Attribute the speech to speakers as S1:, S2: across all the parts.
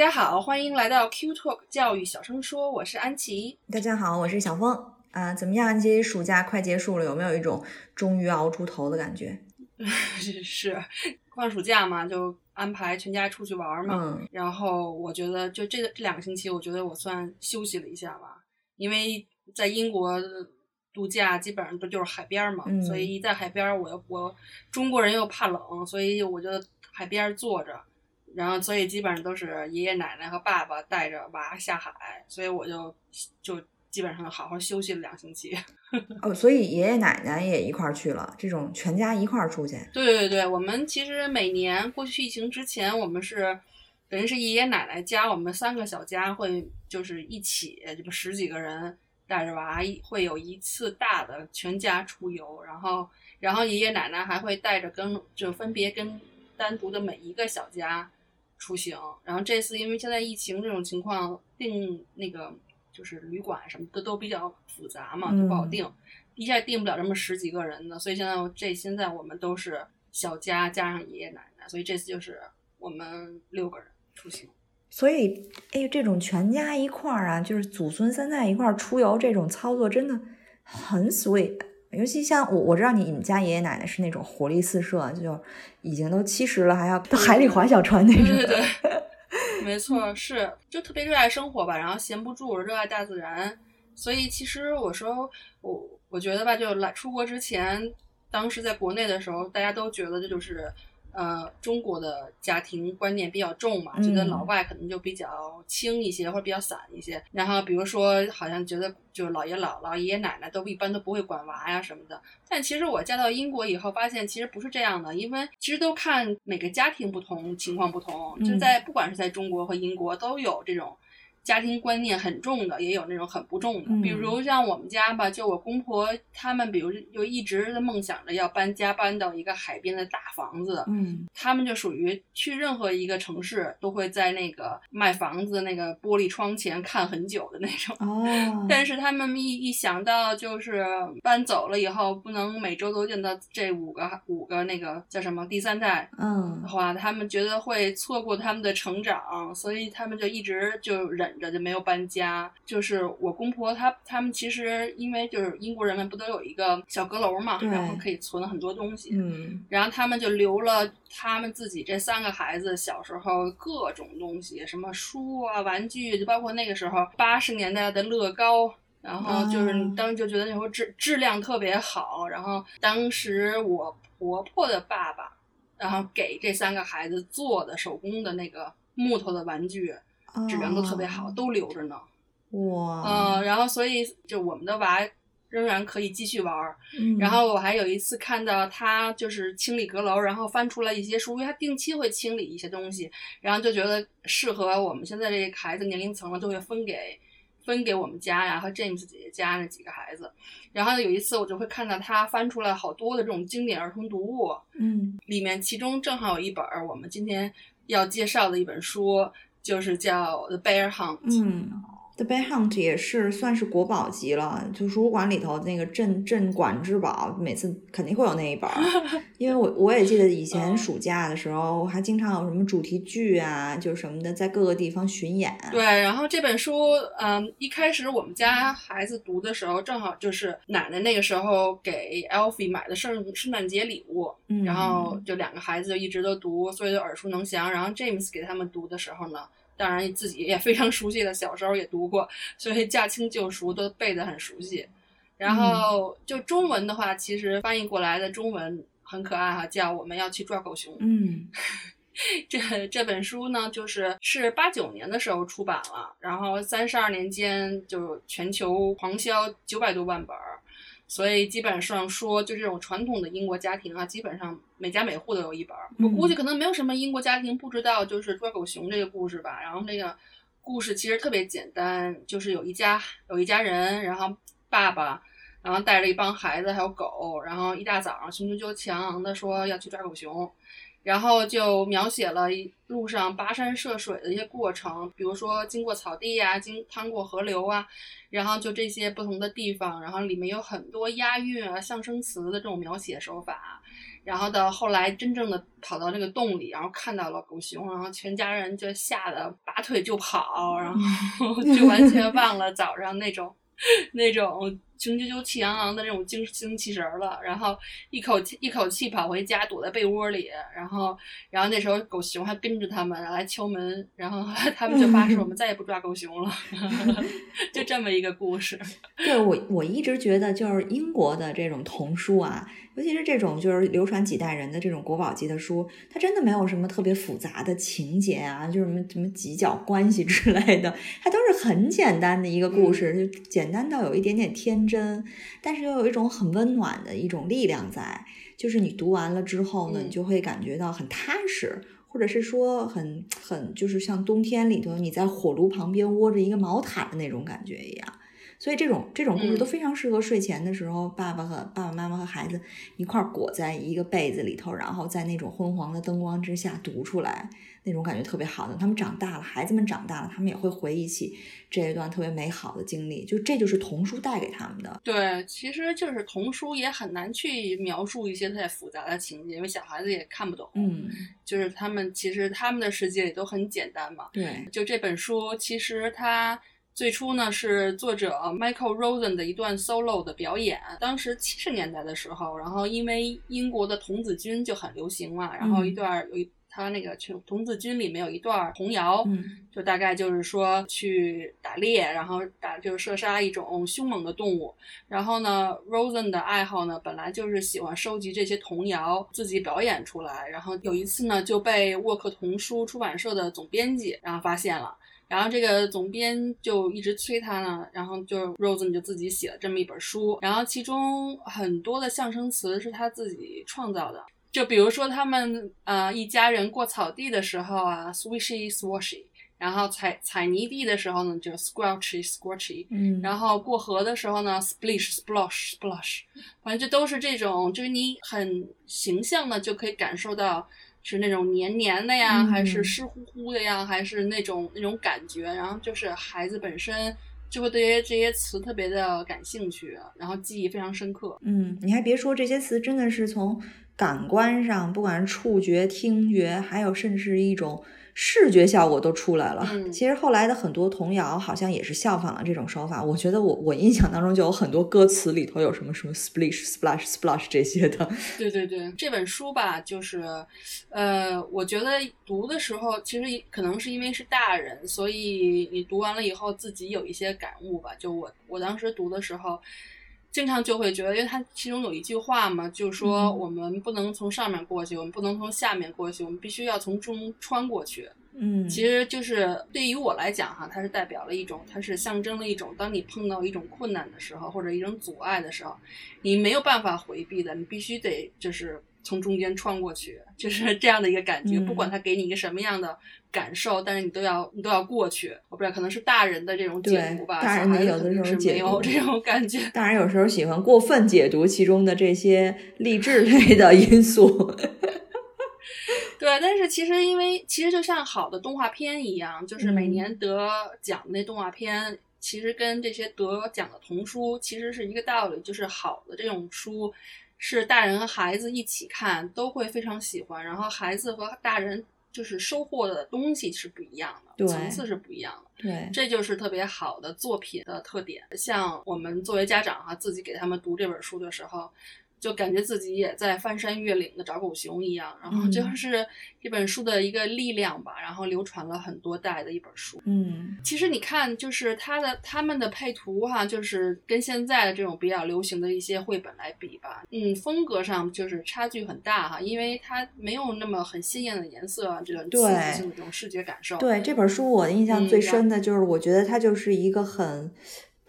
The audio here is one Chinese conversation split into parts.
S1: 家好，欢迎来到 Q Talk 教育小声说，我是安琪。
S2: 大家好，我是小峰。啊，怎么样？安琪，暑假快结束了，有没有一种终于熬出头的感觉？
S1: 是放暑假嘛，就安排全家出去玩嘛。
S2: 嗯
S1: 然后我觉得，就这这两个星期，我觉得我算休息了一下吧，因为在英国度假基本上不就是海边嘛，
S2: 嗯
S1: 所以一在海边，我又我中国人又怕冷，所以我就海边坐着，然后所以基本上都是爷爷奶奶和爸爸带着娃下海，所以我就就基本上好好休息了两星期。
S2: 哦，所以爷爷奶奶也一块儿去了，这种全家一块儿出去。
S1: 对对对，我们其实每年过去疫情之前，我们是等于是爷爷奶奶家，我们三个小家会就是一起，这不十几个人带着娃，会有一次大的全家出游，然后然后爷爷奶奶还会带着跟就分别跟单独的每一个小家出行。然后这次因为现在疫情这种情况，订那个就是旅馆什么的都比较复杂嘛，就不好
S2: 嗯
S1: 定。一下订不了这么十几个人的，所以现在这现在我们都是小家加上爷爷奶奶，所以这次就是我们六个人出行。
S2: 所以，哎，这种全家一块儿啊，就是祖孙三代一块儿出游，这种操作真的很 sweet。尤其像我，我知道你你们家爷爷奶奶是那种活力四射，就已经都七十了，还要到海里划小船那种。
S1: 对对对，没错，是就特别热爱生活吧，然后闲不住，热爱大自然。所以其实我说我我觉得吧，就来出国之前，当时在国内的时候，大家都觉得这就是呃中国的家庭观念比较重嘛，觉得
S2: 嗯
S1: 老外可能就比较轻一些或者比较散一些。然后比如说，好像觉得就姥爷姥姥、爷爷奶奶都一般都不会管娃呀什么的。但其实我嫁到英国以后，发现其实不是这样的，因为其实都看每个家庭不同，情况不同。就
S2: 嗯
S1: 在不管是在中国和英国，都有这种家庭观念很重的，也有那种很不重的。
S2: 嗯
S1: 比如像我们家吧，就我公婆他们，比如就一直的梦想着要搬家，搬到一个海边的大房子。
S2: 嗯
S1: 他们就属于去任何一个城市，都会在那个卖房子那个玻璃窗前看很久的那种。
S2: 哦，
S1: 但是他们一一想到就是搬走了以后，不能每周都见到这五个五个那个叫什么第三代
S2: 嗯
S1: 的话，他们觉得会错过他们的成长，所以他们就一直就忍着就没有搬家。就是我公婆他他们其实因为就是英国人们不都有一个小阁楼嘛，然后可以存很多东西，
S2: 嗯
S1: 然后他们就留了他们自己这三个孩子小时候各种东西，什么书啊、玩具，就包括那个时候八十年代的乐高。然后就是
S2: 哦
S1: 当时就觉得那时候质质量特别好，然后当时我婆婆的爸爸，然后给这三个孩子做的手工的那个木头的玩具，质量都特别好，
S2: 哦
S1: 都留着呢。
S2: 哇，
S1: 嗯，然后所以就我们的娃仍然可以继续玩儿，
S2: 嗯
S1: 然后我还有一次看到他就是清理阁楼，然后翻出来一些书，因为他定期会清理一些东西，然后就觉得适合我们现在这个孩子年龄层了，就会分给分给我们家呀和 James 姐姐家那几个孩子。然后有一次我就会看到他翻出来好多的这种经典儿童读物，
S2: 嗯
S1: 里面其中正好有一本儿我们今天要介绍的一本书，就是叫《The Bear Hunt》。
S2: 嗯。The Bear Hunt 也是算是国宝级了，就图书馆里头那个镇镇馆之宝，每次肯定会有那一本儿。因为我我也记得以前
S1: 嗯
S2: 暑假的时候，还经常有什么主题剧啊，就什么的，在各个地方巡演。
S1: 对，然后这本书，嗯，一开始我们家孩子读的时候，正好就是奶奶那个时候给 Alfie 买的圣圣诞节礼物，
S2: 嗯，
S1: 然后就两个孩子就一直都读，所以就耳熟能详。然后 James 给他们读的时候呢，当然自己也非常熟悉的，小时候也读过，所以驾轻就熟，都背得很熟悉。然后就中文的话，其实翻译过来的中文很可爱哈，叫我们要去抓狗熊。
S2: 嗯
S1: 这这本书呢，就是是八九年的时候出版了，然后三十二年间就全球狂销九百多万本儿，所以基本上说，就这种传统的英国家庭啊，基本上每家每户都有一本儿。我估计可能没有什么英国家庭不知道就是抓狗熊这个故事吧。然后那个故事其实特别简单，就是有一家有一家人，然后爸爸，然后带着一帮孩子还有狗，然后一大早上雄赳赳气昂昂的说要去抓狗熊。然后就描写了一路上跋山涉水的一些过程，比如说经过草地呀，经趟过河流啊，然后就这些不同的地方，然后里面有很多押韵啊、象声词的这种描写手法。然后到后来真正的跑到那个洞里，然后看到了狗熊，然后全家人就吓得拔腿就跑，然后 就完全忘了早上那种那种。雄赳赳气昂昂的那种精精气神儿了，然后一口气一口气跑回家，躲在被窝里，然后然后那时候狗熊还跟着他们来敲门，然后他们就发誓我们再也不抓狗熊了，就这么一个故事。
S2: 对我我一直觉得就是英国的这种童书啊，尤其是这种就是流传几代人的这种国宝级的书，它真的没有什么特别复杂的情节啊，就是什么什么几角关系之类的，它都是很简单的一个故事，就简单到有一点点天。真，但是又有一种很温暖的一种力量在，就是你读完了之后呢，你就会感觉到很踏实，或者是说很很就是像冬天里头你在火炉旁边窝着一个毛毯的那种感觉一样。所以这种这种故事都非常适合睡前的时候，爸爸和爸爸妈妈和孩子一块裹在一个被子里头，然后在那种昏黄的灯光之下读出来，那种感觉特别好的。他们长大了，孩子们长大了，他们也会回忆起这一段特别美好的经历。就这就是童书带给他们的。
S1: 对，其实就是童书也很难去描述一些太复杂的情节，因为小孩子也看不懂。
S2: 嗯，
S1: 就是他们其实他们的世界里都很简单嘛。
S2: 对，
S1: 就这本书其实它。最初呢是作者 Michael Rosen 的一段 solo 的表演，当时七十年代的时候，然后因为英国的童子军就很流行嘛，然后一段有一他那个童童子军里面有一段童谣，就大概就是说去打猎，然后打就是射杀一种凶猛的动物，然后呢 Rosen 的爱好呢本来就是喜欢收集这些童谣，自己表演出来，然后有一次呢就被沃克童书出版社的总编辑然后发现了。然后这个总编就一直催他呢，然后就 Rose 就自己写了这么一本书，然后其中很多的象声词是他自己创造的，就比如说他们呃一家人过草地的时候啊，swishy swashy，然后踩踩泥地的时候呢就 squelchy squelchy，
S2: 嗯，
S1: 然后过河的时候呢 splish splosh splosh，反正就都是这种，就是你很形象的就可以感受到。是那种黏黏的呀，还是湿乎乎的呀，还是那种那种感觉？然后就是孩子本身就会对于这些词特别的感兴趣，然后记忆非常深刻。
S2: 嗯，你还别说，这些词真的是从感官上，不管是触觉、听觉，还有甚至是一种。视觉效果都出来了。其实后来的很多童谣好像也是效仿了这种手法。我觉得我我印象当中就有很多歌词里头有什么什么 splish splash splash 这些的。
S1: 对对对，这本书吧，就是，呃，我觉得读的时候其实可能是因为是大人，所以你读完了以后自己有一些感悟吧。就我我当时读的时候。经常就会觉得，因为它其中有一句话嘛，就是说我们不能从上面过去，我们不能从下面过去，我们必须要从中穿过去。
S2: 嗯，
S1: 其实就是对于我来讲哈，它是代表了一种，它是象征了一种，当你碰到一种困难的时候，或者一种阻碍的时候，你没有办法回避的，你必须得就是从中间穿过去，就是这样的一个感觉。不管他给你一个什么样的。感受，但是你都要你都要过去。我不知道，可能是大人的这种解读吧。
S2: 大人有的时候
S1: 没有这种感觉。
S2: 大人有时候喜欢过分解读其中的这些励志类的因素。
S1: 对，但是其实因为其实就像好的动画片一样，就是每年得奖的那动画片，其实跟这些得奖的童书其实是一个道理，就是好的这种书是大人和孩子一起看都会非常喜欢，然后孩子和大人。就是收获的东西是不一样的，层次是不一样的，
S2: 对，
S1: 这就是特别好的作品的特点。像我们作为家长哈，自己给他们读这本书的时候。就感觉自己也在翻山越岭的找狗熊一样，然后就是这本书的一个力量吧，然后流传了很多代的一本书。
S2: 嗯，
S1: 其实你看，就是它的他们的配图哈，就是跟现在的这种比较流行的一些绘本来比吧，嗯，风格上就是差距很大哈，因为它没有那么很鲜艳的颜色啊，这种刺激性的这种视觉感受。
S2: 对这本书，我印象最深的就是，我觉得它就是一个很。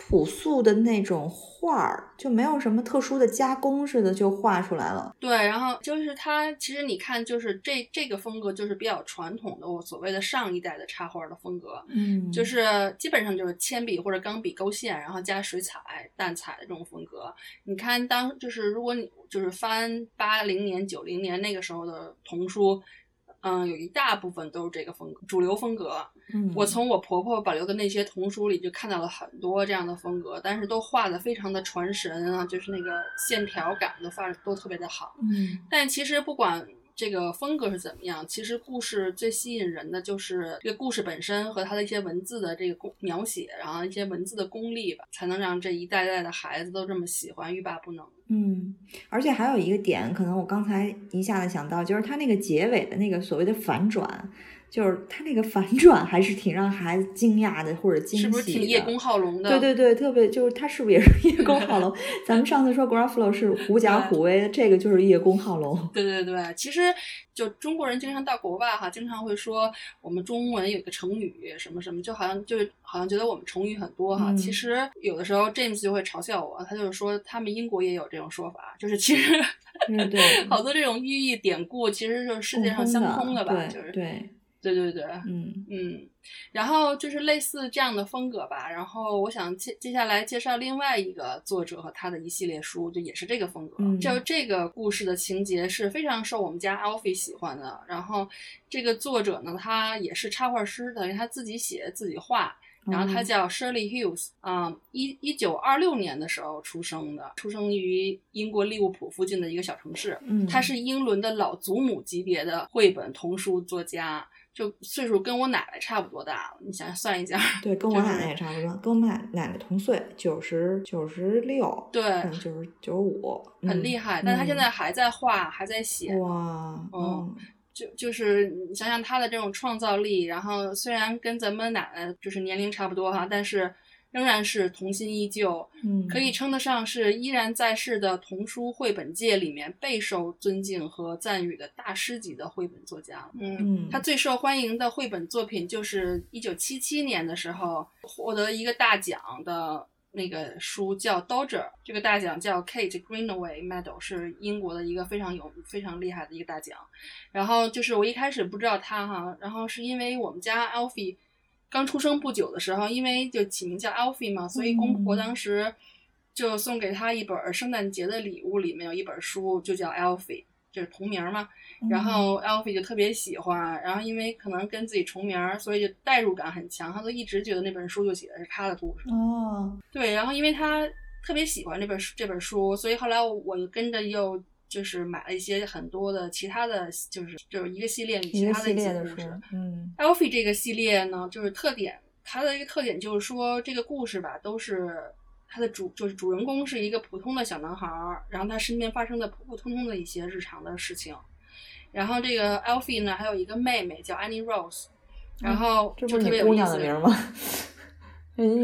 S2: 朴素的那种画儿，就没有什么特殊的加工似的就画出来了。
S1: 对，然后就是它，其实你看，就是这这个风格就是比较传统的，我所谓的上一代的插画的风格，
S2: 嗯，
S1: 就是基本上就是铅笔或者钢笔勾线，然后加水彩、淡彩的这种风格。你看，当就是如果你就是翻八零年、九零年那个时候的童书。嗯，有一大部分都是这个风格，主流风格。
S2: 嗯，
S1: 我从我婆婆保留的那些童书里就看到了很多这样的风格，但是都画的非常的传神啊，就是那个线条感都画的都特别的好。
S2: 嗯，
S1: 但其实不管这个风格是怎么样，其实故事最吸引人的就是这个故事本身和它的一些文字的这个功描写，然后一些文字的功力吧，才能让这一代代的孩子都这么喜欢，欲罢不能。
S2: 嗯，而且还有一个点，可能我刚才一下子想到，就是它那个结尾的那个所谓的反转，就是他那个反转还是挺让孩子惊讶的，或者惊喜的。
S1: 是不是挺叶公好龙的？
S2: 对对对，特别就是他是不是也是叶公好龙？咱们上次说 Gruffalo 是狐假虎威，这个就是叶公好龙。
S1: 对对对，其实就中国人经常到国外哈，经常会说我们中文有个成语什么什么，就好像就好像觉得我们成语很多哈。
S2: 嗯
S1: 其实有的时候 James 就会嘲笑我，他就是说他们英国也有这种说法，就是其实
S2: 对对，
S1: 好多这种寓意典故其实就是世界上相通的吧，
S2: 对
S1: 就是
S2: 对，
S1: 对对对，
S2: 嗯
S1: 嗯，然后就是类似这样的风格吧。然后我想接接下来介绍另外一个作者和他的一系列书，就也是这个风格。
S2: 嗯
S1: 就这个故事的情节是非常受我们家 Alfie 喜欢的。然后这个作者呢，他也是插画师，等于他自己写自己画。然后他
S2: 哦
S1: 叫 Shirley Hughes，啊、一一九二六年的时候出生的，出生于英国利物浦附近的一个小城市。
S2: 嗯，
S1: 他是英伦的老祖母级别的绘本童书作家，就岁数跟我奶奶差不多大了。你想算一下，
S2: 对，跟我奶奶也差不多，跟我奶奶奶同岁，九十九十六，
S1: 对，
S2: 嗯，九十九十五，
S1: 很厉害。但他现在还在画，还在写。
S2: 嗯哇，嗯
S1: 就就是你想想他的这种创造力，然后虽然跟咱们奶奶就是年龄差不多哈，但是仍然是童心依旧，
S2: 嗯，
S1: 可以称得上是依然在世的童书绘本界里面备受尊敬和赞誉的大师级的绘本作家了。嗯，
S2: 嗯，
S1: 他最受欢迎的绘本作品就是一九七七年的时候获得一个大奖的那个书叫《Dodger》，这个大奖叫 Kate Greenaway Medal，是英国的一个非常有非常厉害的一个大奖。然后就是我一开始不知道他哈，然后是因为我们家 Alfie 刚出生不久的时候，因为就起名叫 Alfie 嘛，所以公婆
S2: 嗯
S1: 当时就送给他一本圣诞节的礼物，里面有一本书就叫 Alfie，就是同名嘛。然后 Alfie 就特别喜欢，然后因为可能跟自己重名儿，所以就代入感很强，他都一直觉得那本书就写的是他的故事。
S2: 哦，
S1: 对，然后因为他特别喜欢这本书这本书，所以后来我就跟着又就是买了一些很多的其他的，就是就是一个系列里其他
S2: 系列的一
S1: 些故事。，
S2: 嗯
S1: Alfie 这个系列呢，就是特点，它的一个特点就是说，这个故事吧，都是它的主就是主人公是一个普通的小男孩儿，然后他身边发生的普普通通的一些日常的事情。然后这个 Alfie 呢，还有一个妹妹叫 Annie Rose，然后就特别有意思。
S2: 名儿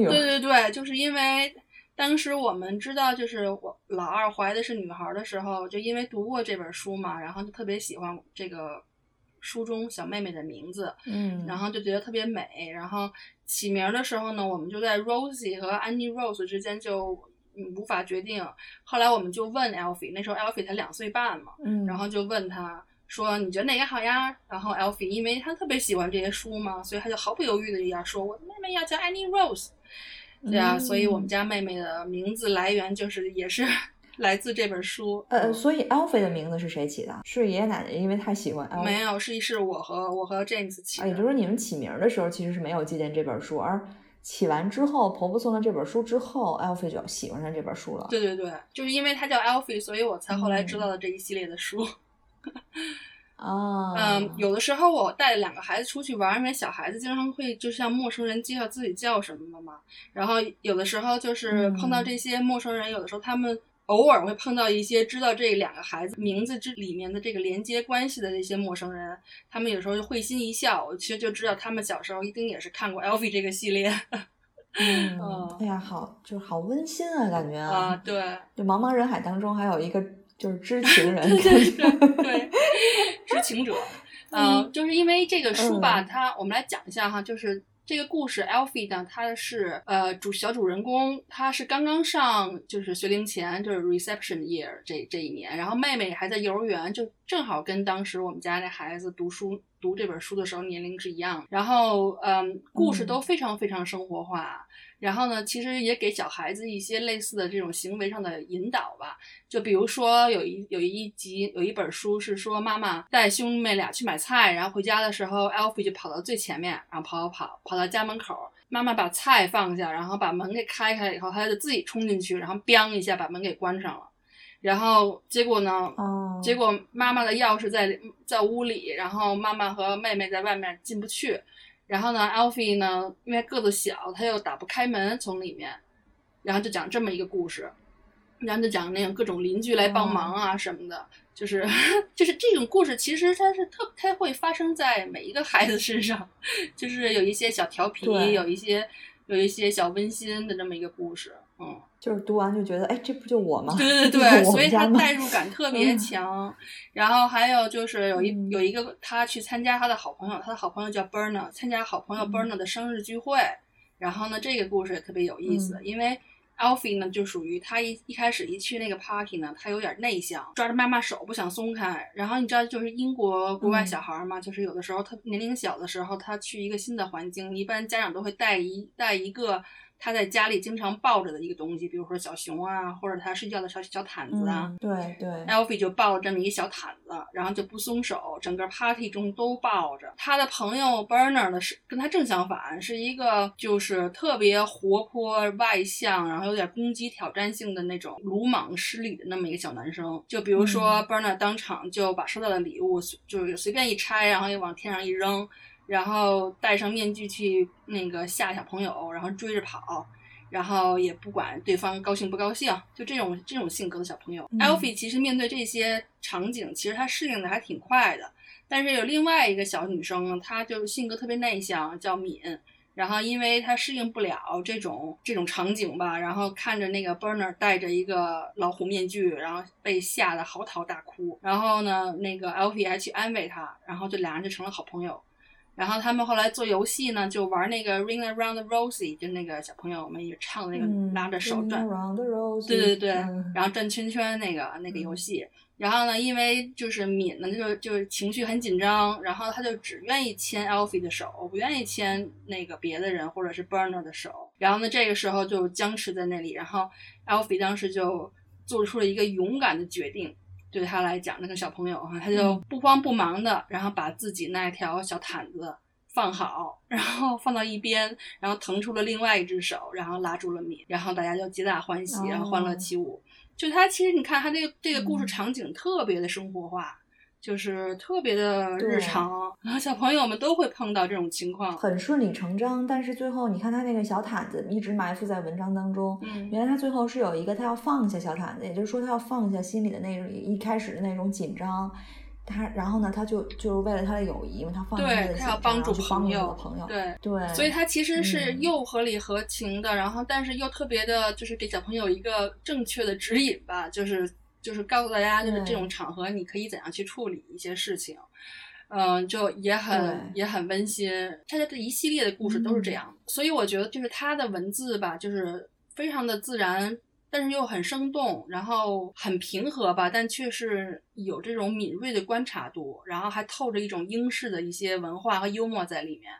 S1: 对对对，就是因为当时我们知道，就是我老二怀的是女孩的时候，就因为读过这本书嘛，然后就特别喜欢这个书中小妹妹的名字，
S2: 嗯，
S1: 然后就觉得特别美。然后起名儿的时候呢，我们就在 Rosie 和 Annie Rose 之间就嗯无法决定。后来我们就问 Alfie，那时候 Alfie 才两岁半嘛，
S2: 嗯，
S1: 然后就问他说：“你觉得哪个好呀？”然后 Alfie 因为他特别喜欢这些书嘛，所以他就毫不犹豫的就要说：“我的妹妹要叫 Annie Rose。”对啊，所以我们
S2: 嗯
S1: 家妹妹的名字来源就是也是 来自这本书。
S2: 呃，
S1: 嗯
S2: 所以 Alfie 的名字是谁起的？是爷爷奶奶因为太喜欢 Alfie。
S1: 没有，是是我和我和 James 起
S2: 啊，也。就是说你们起名儿的时候其实是没有借鉴这本书，而起完之后，婆婆送了这本书之后，Alfie 就喜欢上这本书了。
S1: 对对对，就是因为他叫 Alfie，所以我才后来知道了这一系列的书。
S2: 啊，
S1: 嗯，有的时候我带两个孩子出去玩，因为小孩子经常会就像陌生人介绍自己叫什么的嘛。然后有的时候就是碰到
S2: 嗯
S1: 这些陌生人，有的时候他们偶尔会碰到一些知道这两个孩子名字之里面的这个连接关系的这些陌生人，他们有时候就会心一笑，我其实就知道他们小时候一定也是看过 Alfie 这个系列
S2: 嗯
S1: 嗯，
S2: 哎呀，好，就是好温馨啊，感觉
S1: 啊，对。
S2: 就茫茫人海当中还有一个就是知情人，
S1: 对对，知情者，呃，就是因为这个书吧，
S2: 嗯
S1: 它我们来讲一下哈，就是这个故事，Alfie 呢，他是呃主小主人公，他是刚刚上就是学龄前，就是 reception year 这这一年，然后妹妹还在幼儿园，就正好跟当时我们家那孩子读书读这本书的时候年龄是一样。然后嗯，故事都非常非常生活化。然后呢，其实也给小孩子一些类似的这种行为上的引导吧。就比如说，有一有一集有一本书是说，妈妈带兄妹俩去买菜，然后回家的时候，Alfie 就跑到最前面，然后跑跑跑跑到家门口，妈妈把菜放下，然后把门给开开以后，他就自己冲进去，然后 biang 一下把门给关上了。然后结果呢？
S2: 哦，
S1: 结果妈妈的钥匙在在屋里，然后妈妈和妹妹在外面进不去。然后呢，Alfie 呢，因为个子小，他又打不开门从里面，然后就讲这么一个故事，然后就讲那种各种邻居来帮忙啊什么的，就是 就是这种故事，其实它是特它会发生在每一个孩子身上，就是有一些小调皮，有一些有一些小温馨的这么一个故事，嗯。
S2: 就是读完就觉得，哎，这不就我吗？
S1: 对对对，所以他代入感特别强。然后还有就是有一有一个他去参加他的好朋友，他的好朋友叫 Berna，参加好朋友 Berna 的生日聚会。然后呢，这个故事也特别有意思，因为 Alfie 呢就属于他一一开始一去那个 party 呢，他有点内向，抓着妈妈手不想松开。然后你知道，就是英国国外小孩嘛，就是有的时候他年龄小的时候，他去一个新的环境，一般家长都会带一带一个。他在家里经常抱着的一个东西，比如说小熊啊，或者他睡觉的小小毯子啊。
S2: 对对
S1: ，Alfie 就抱了这么一个小毯子，然后就不松手，整个 party 中都抱着。他的朋友 Bernard 呢是跟他正相反，是一个就是特别活泼外向，然后有点攻击挑战性的那种鲁莽失礼的那么一个小男生。就比如说 Bernard 当场就把收到的礼物就是随便一拆，然后又往天上一扔。然后戴上面具去那个吓小朋友，然后追着跑，然后也不管对方高兴不高兴，就这种这种性格的小朋友，Alfie 其实面对这些场景，其实他适应的还挺快的。但是有另外一个小女生，她就性格特别内向，叫敏。然后因为她适应不了这种这种场景吧，然后看着那个 Burner 戴着一个老虎面具，然后被吓得嚎啕大哭。然后呢，那个 Alfie 还去安慰她，然后就俩人就成了好朋友。然后他们后来做游戏呢，就玩那个 Ring Around the Rosie，就那个小朋友们也唱那个拉着手转，对对对，然后转圈圈那个那个游戏。然后呢，因为就是敏呢，就就情绪很紧张，然后他就只愿意牵 Alfie 的手，不愿意牵那个别的人或者是 Burner 的手。然后呢，这个时候就僵持在那里。然后 Alfie 当时就做出了一个勇敢的决定。对他来讲，那个小朋友哈，他就不慌不忙的，然后把自己那条小毯子放好，然后放到一边，然后腾出了另外一只手，然后拉住了米，然后大家就皆大欢喜，然后欢乐起舞。就他其实你看他这个这个故事场景特别的生活化。就是特别的日常，然后小朋友们都会碰到这种情况，
S2: 很顺理成章。但是最后，你看他那个小毯子一直埋伏在文章当中。
S1: 嗯，
S2: 原来他最后是有一个，他要放下小毯子，也就是说他要放下心里的那种一开始的那种紧张。他然后呢，他就就是为了他的友谊，因为他放下
S1: 对他要帮助
S2: 朋
S1: 友，
S2: 朋友，
S1: 对
S2: 对。
S1: 所以他其实是又合理合情的，然后但是又特别的，就是给小朋友一个正确的指引吧，就是。就是告诉大家，就是这种场合你可以怎样去处理一些事情，嗯，就也很也很温馨。他的这一系列的故事都是这样，所以我觉得就是他的文字吧，就是非常的自然，但是又很生动，然后很平和吧，但却是有这种敏锐的观察度，然后还透着一种英式的一些文化和幽默在里面。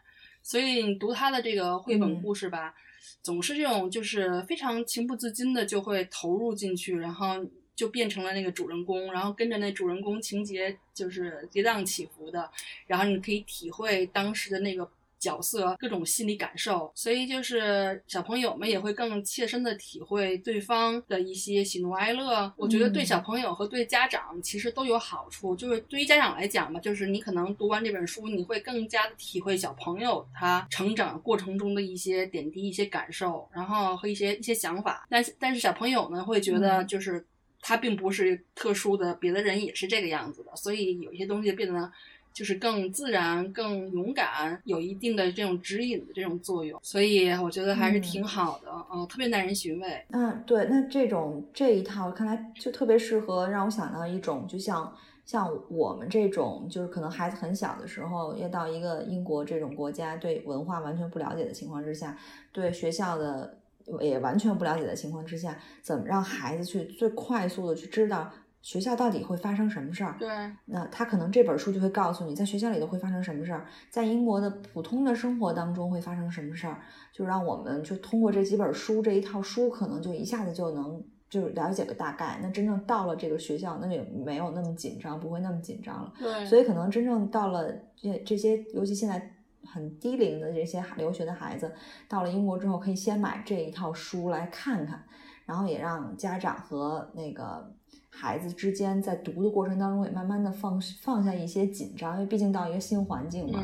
S1: 所以你读他的这个绘本故事吧，总是这种就是非常情不自禁的就会投入进去，然后。就变成了那个主人公，然后跟着那主人公情节就是跌宕起伏的，然后你可以体会当时的那个角色各种心理感受，所以就是小朋友们也会更切身的体会对方的一些喜怒哀乐。我觉得对小朋友和对家长其实都有好处。就是对于家长来讲吧，就是你可能读完这本书，你会更加的体会小朋友他成长过程中的一些点滴、一些感受，然后和一些一些想法。但是但是小朋友呢会觉得就是。他并不是特殊的，别的人也是这个样子的，所以有一些东西变得就是更自然、更勇敢，有一定的这种指引的这种作用，所以我觉得还是挺好的，嗯，特别耐人寻味。
S2: 嗯，对，那这种这一套看来就特别适合让我想到一种，就像像我们这种，就是可能孩子很小的时候，要到一个英国这种国家，对文化完全不了解的情况之下，对学校的也完全不了解的情况之下，怎么让孩子去最快速的去知道学校到底会发生什么事儿？
S1: 对，
S2: 那他可能这本书就会告诉你，在学校里头会发生什么事儿，在英国的普通的生活当中会发生什么事儿，就让我们就通过这几本书这一套书，可能就一下子就能。就了解个大概，那真正到了这个学校，那也没有那么紧张，不会那么紧张了。
S1: 对，
S2: 所以可能真正到了这这些，尤其现在很低龄的这些留学的孩子，到了英国之后，可以先买这一套书来看看，然后也让家长和那个孩子之间在读的过程当中，也慢慢的放放下一些紧张，因为毕竟到一个新环境嘛。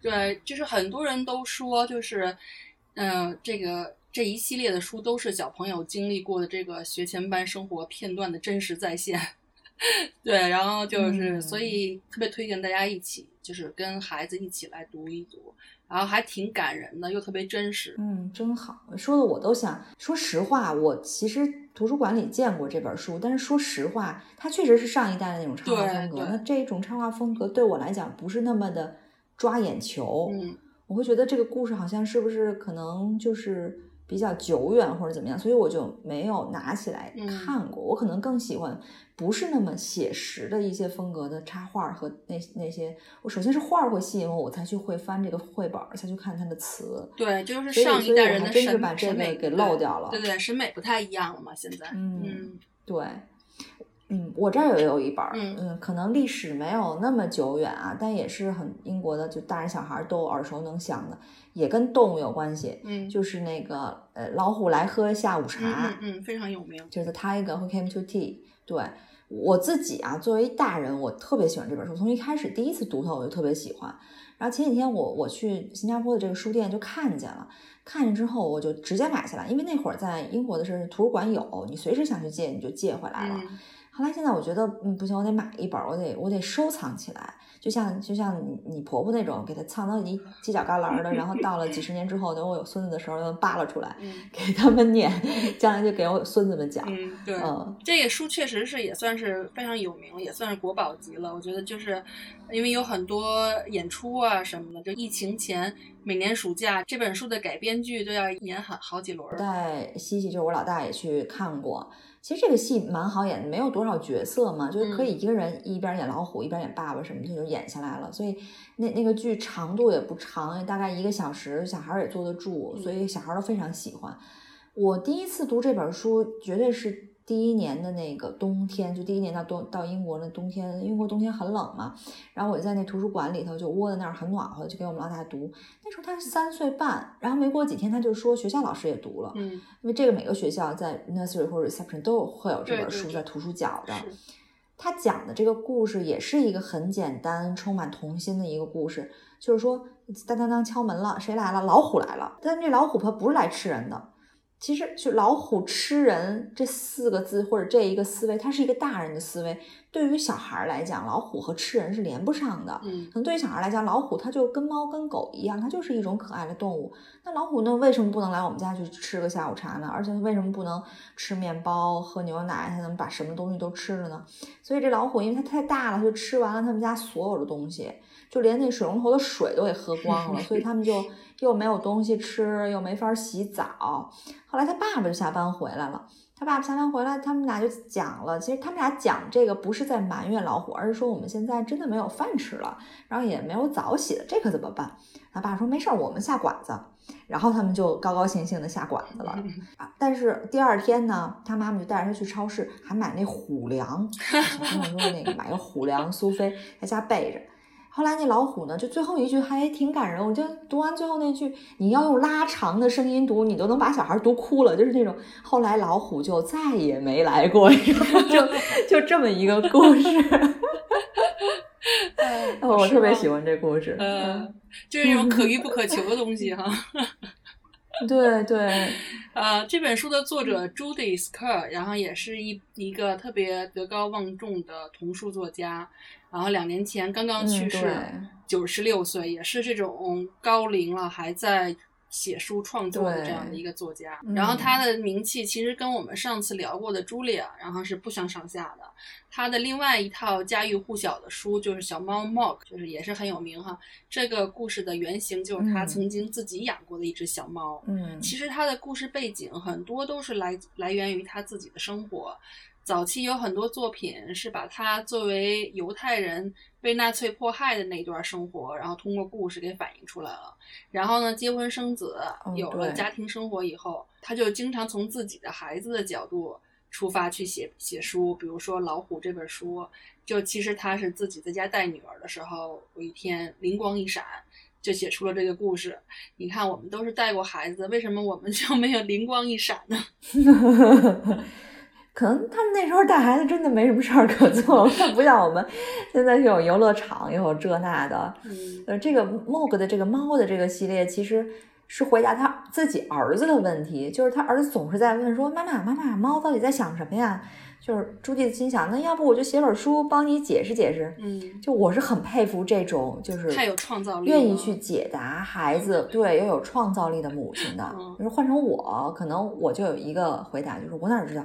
S1: 对，就是很多人都说，就是，嗯，这个。这一系列的书都是小朋友经历过的这个学前班生活片段的真实再现，对，然后就是，所以特别推荐大家一起，就是跟孩子一起来读一读，然后还挺感人的，又特别真实。
S2: 嗯，真好，说的我都想说实话，我其实图书馆里见过这本书，但是说实话，它确实是上一代的那种插画风格，那这种插画风格对我来讲不是那么的抓眼球，
S1: 嗯，
S2: 我会觉得这个故事好像是不是可能就是。比较久远或者怎么样，所以我就没有拿起来看过。我可能更喜欢不是那么写实的一些风格的插画和那那些。我首先是画会吸引我，我才去会翻这个绘本，才去看它的词。
S1: 对，就是上一代人的
S2: 审美给漏掉了。
S1: 对对，审美不太一样了嘛，现在。嗯，
S2: 对。嗯，我这儿也有一本儿，嗯，可能历史没有那么久远啊，但也是很英国的，就大人小孩都耳熟能详的，也跟动物有关系。
S1: 嗯，
S2: 就是那个呃，老虎来喝下午茶，
S1: 嗯，非常有名。
S2: 就是 Tiger Who Came to Tea。对我自己啊，作为大人，我特别喜欢这本书，从一开始第一次读它我就特别喜欢。然后前几天我我去新加坡的这个书店就看见了，看见之后我就直接买下来，因为那会儿在英国的时候图书馆有，你随时想去借你就借回来了。后来现在我觉得，嗯，不行，我得买一本，我得我得收藏起来，就像就像你你婆婆那种，给她藏到一 犄角旮旯的，然后到了几十年之后，等我有孙子的时候，能扒拉出来，给他们念，将来就给我孙子们讲。
S1: 嗯，对，这个书确实是也算是非常有名，也算是国宝级了。我觉得就是因为有很多演出啊什么的，就疫情前每年暑假这本书的改编剧都要演好好几轮。
S2: 带西西就是我老大也去看过。其实这个戏蛮好演的，没有多少角色嘛，就是可以一个人一边演老虎一边演爸爸什么的就演下来了。所以那那个剧长度也不长，大概一个小时，小孩也坐得住，所以小孩都非常喜欢。我第一次读这本书，绝对是。第一年的那个冬天，就第一年到冬到英国那冬天，英国冬天很冷嘛。然后我就在那图书馆里头就窝在那儿，很暖和，就给我们老大读。那时候他三岁半，然后没过几天他就说学校老师也读了，
S1: 嗯，
S2: 因为这个每个学校在 nursery 或者 reception 都会有这本书在图书角的。他讲的这个故事也是一个很简单、充满童心的一个故事，就是说当当当敲门了，谁来了？老虎来了，但这老虎它不是来吃人的。其实就老虎吃人这四个字或者这一个思维，它是一个大人的思维。对于小孩来讲，老虎和吃人是连不上的。
S1: 嗯，
S2: 可能对于小孩来讲，老虎它就跟猫跟狗一样，它就是一种可爱的动物。那老虎呢，为什么不能来我们家去吃个下午茶呢？而且为什么不能吃面包、喝牛奶？它能把什么东西都吃了呢？所以这老虎，因为它太大了，它就吃完了他们家所有的东西。就连那水龙头的水都给喝光了，所以他们就 又没有东西吃，又没法洗澡。后来他爸爸就下班回来了，他爸爸下班回来，他们俩就讲了。其实他们俩讲这个不是在埋怨老虎，而是说我们现在真的没有饭吃了，然后也没有澡洗了，这可怎么办？他爸说没事儿，我们下馆子。然后他们就高高兴兴的下馆子了。啊，但是第二天呢，他妈妈就带着他去超市，还买那虎粮，小朋友说那个买个虎粮苏菲在家备着。后来那老虎呢，就最后一句还挺感人。我就读完最后那句，你要用拉长的声音读，你都能把小孩读哭了。就是那种后来老虎就再也没来过，就 就这么一个故事。我特别喜欢这故事，
S1: 嗯，就是那种可遇不可求的东西哈。
S2: 对对，
S1: 呃，这本书的作者 Judith Kerr，然后也是一一个特别德高望重的童书作家。然后两年前刚刚去世，九十六岁，也是这种高龄了还在写书创作的这样的一个作家。
S2: 嗯
S1: 然后他的名气其实跟我们上次聊过的茱莉亚，然后是不相上下的。他的另外一套家喻户晓的书就是《小猫 Mog》，就是也是很有名哈。这个故事的原型就是他
S2: 嗯
S1: 曾经自己养过的一只小猫。
S2: 嗯，
S1: 其实他的故事背景很多都是来来源于他自己的生活。早期有很多作品是把他作为犹太人被纳粹迫害的那段生活，然后通过故事给反映出来了。然后呢，结婚生子，
S2: 哦
S1: 有了家庭生活以后，他就经常从自己的孩子的角度出发去写写书。比如说《老虎》这本书，就其实他是自己在家带女儿的时候，有一天灵光一闪。就写出了这个故事。你看，我们都是带过孩子，为什么我们就没有灵光一闪呢？
S2: 可能他们那时候带孩子真的没什么事儿可做，不像我们现在又有游乐场，又有这那的。
S1: 嗯
S2: 呃，这个 Mog 的这个猫的这个系列，其实是回答他自己儿子的问题，就是他儿子总是在问说：“妈妈，妈妈，猫到底在想什么呀？”就是朱棣心想，那要不我就写本书帮你解释解释。
S1: 嗯，
S2: 就我是很佩服这种，就是
S1: 太有创造力，
S2: 愿意去解答孩子对又有创造力的母亲的。
S1: 嗯
S2: 就是换成我，可能我就有一个回答，就是我哪知道。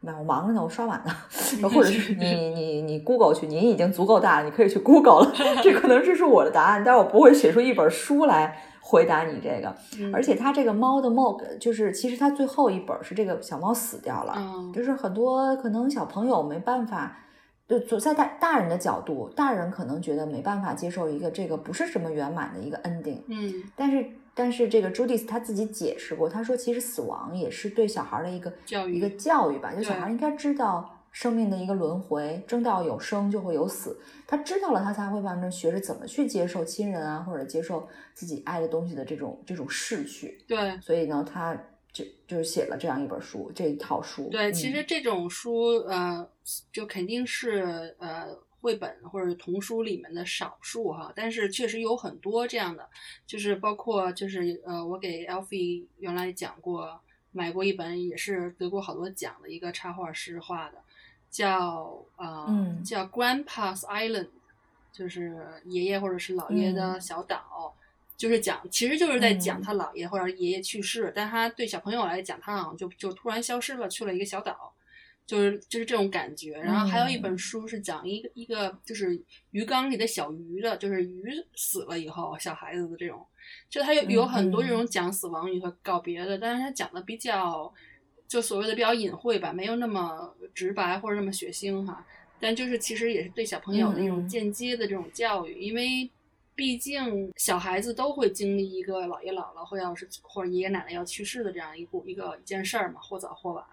S2: 那我忙着呢，我刷碗呢，或者是你你你 Google 去，您已经足够大了，你可以去 Google 了。这可能这是我的答案，但是我不会写出一本书来回答你这个。
S1: 嗯
S2: 而且它这个猫的 Mog，就是其实它最后一本是这个小猫死掉了，
S1: 嗯
S2: 就是很多可能小朋友没办法，就就在大大人的角度，大人可能觉得没办法接受一个这个不是什么圆满的一个 ending，
S1: 嗯
S2: 但是但是这个朱迪斯他自己解释过，他说其实死亡也是对小孩的一个
S1: 教育
S2: 一个教育吧，就小孩应该知道生命的一个轮回，争到有生就会有死，他知道了，他才会慢慢学着怎么去接受亲人啊，或者接受自己爱的东西的这种这种逝去。
S1: 对
S2: 所以呢，他就就是写了这样一本书，这一套书。
S1: 对，
S2: 嗯
S1: 其实这种书呃，就肯定是呃绘本或者童书里面的少数哈，但是确实有很多这样的，就是包括就是呃，我给 Alfie 原来讲过，买过一本也是得过好多奖的一个插画师画的，叫呃、
S2: 嗯。
S1: 叫 Grandpa's Island，就是爷爷或者是姥爷的
S2: 嗯。
S1: 小岛。就是讲，其实就是在讲
S2: 嗯。
S1: 他姥爷或者爷爷去世，但他对小朋友来讲，他好像就就突然消失了，去了一个小岛，就是就是这种感觉。然后还有一本
S2: 嗯
S1: 书是讲一个一个就是鱼缸里的小鱼的，就是鱼死了以后小孩子的这种，就他有有
S2: 嗯
S1: 很多这种
S2: 嗯
S1: 讲死亡与和告别的，但是他讲的比较就所谓的比较隐晦吧，没有那么直白或者那么血腥哈。但就是其实也是对小朋友的
S2: 一种
S1: 间接的这种教育，因为毕竟小孩子都会经历一个姥爷姥姥或要是或者爷爷奶奶要去世的这样一步一个一件事儿嘛，或早或晚，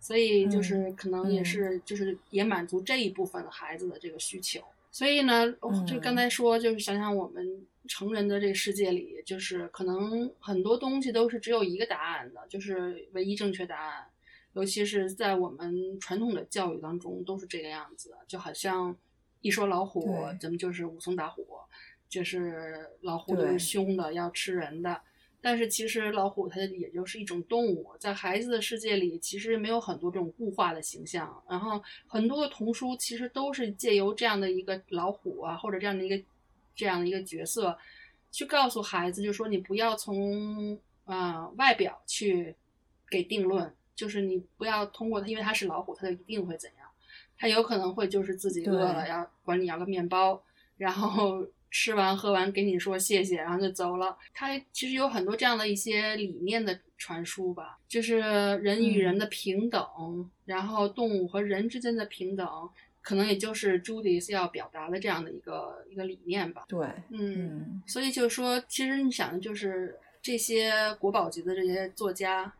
S1: 所以就是可能也
S2: 嗯
S1: 是就是也满足这一部分孩子的这个需求。所以呢，哦就刚
S2: 嗯
S1: 才说，就是想想我们成人的这个世界里，就是可能很多东西都是只有一个答案的，就是唯一正确答案。尤其是在我们传统的教育当中，都是这个样子，就好像一说老虎，咱们就是武松打虎，就是老虎都是凶的，要吃人的。但是其实老虎它也就是一种动物，在孩子的世界里，其实没有很多这种固化的形象。然后很多的童书其实都是借由这样的一个老虎啊，或者这样的一个这样的一个角色，去告诉孩子，就说你不要从啊、呃外表去给定论，就是你不要通过它，因为它是老虎，它就一定会怎样。它有可能会就是自己饿了，要管你要个面包，然后吃完喝完给你说谢谢，然后就走了。它其实有很多这样的一些理念的传输吧，就是人与人的平等，然后动物和人之间的平等，可能也就是朱迪斯要表达的这样的一个一个理念吧。
S2: 对，
S1: 嗯，
S2: 嗯
S1: 所以就是说，其实你想的就是这些国宝级的这些作家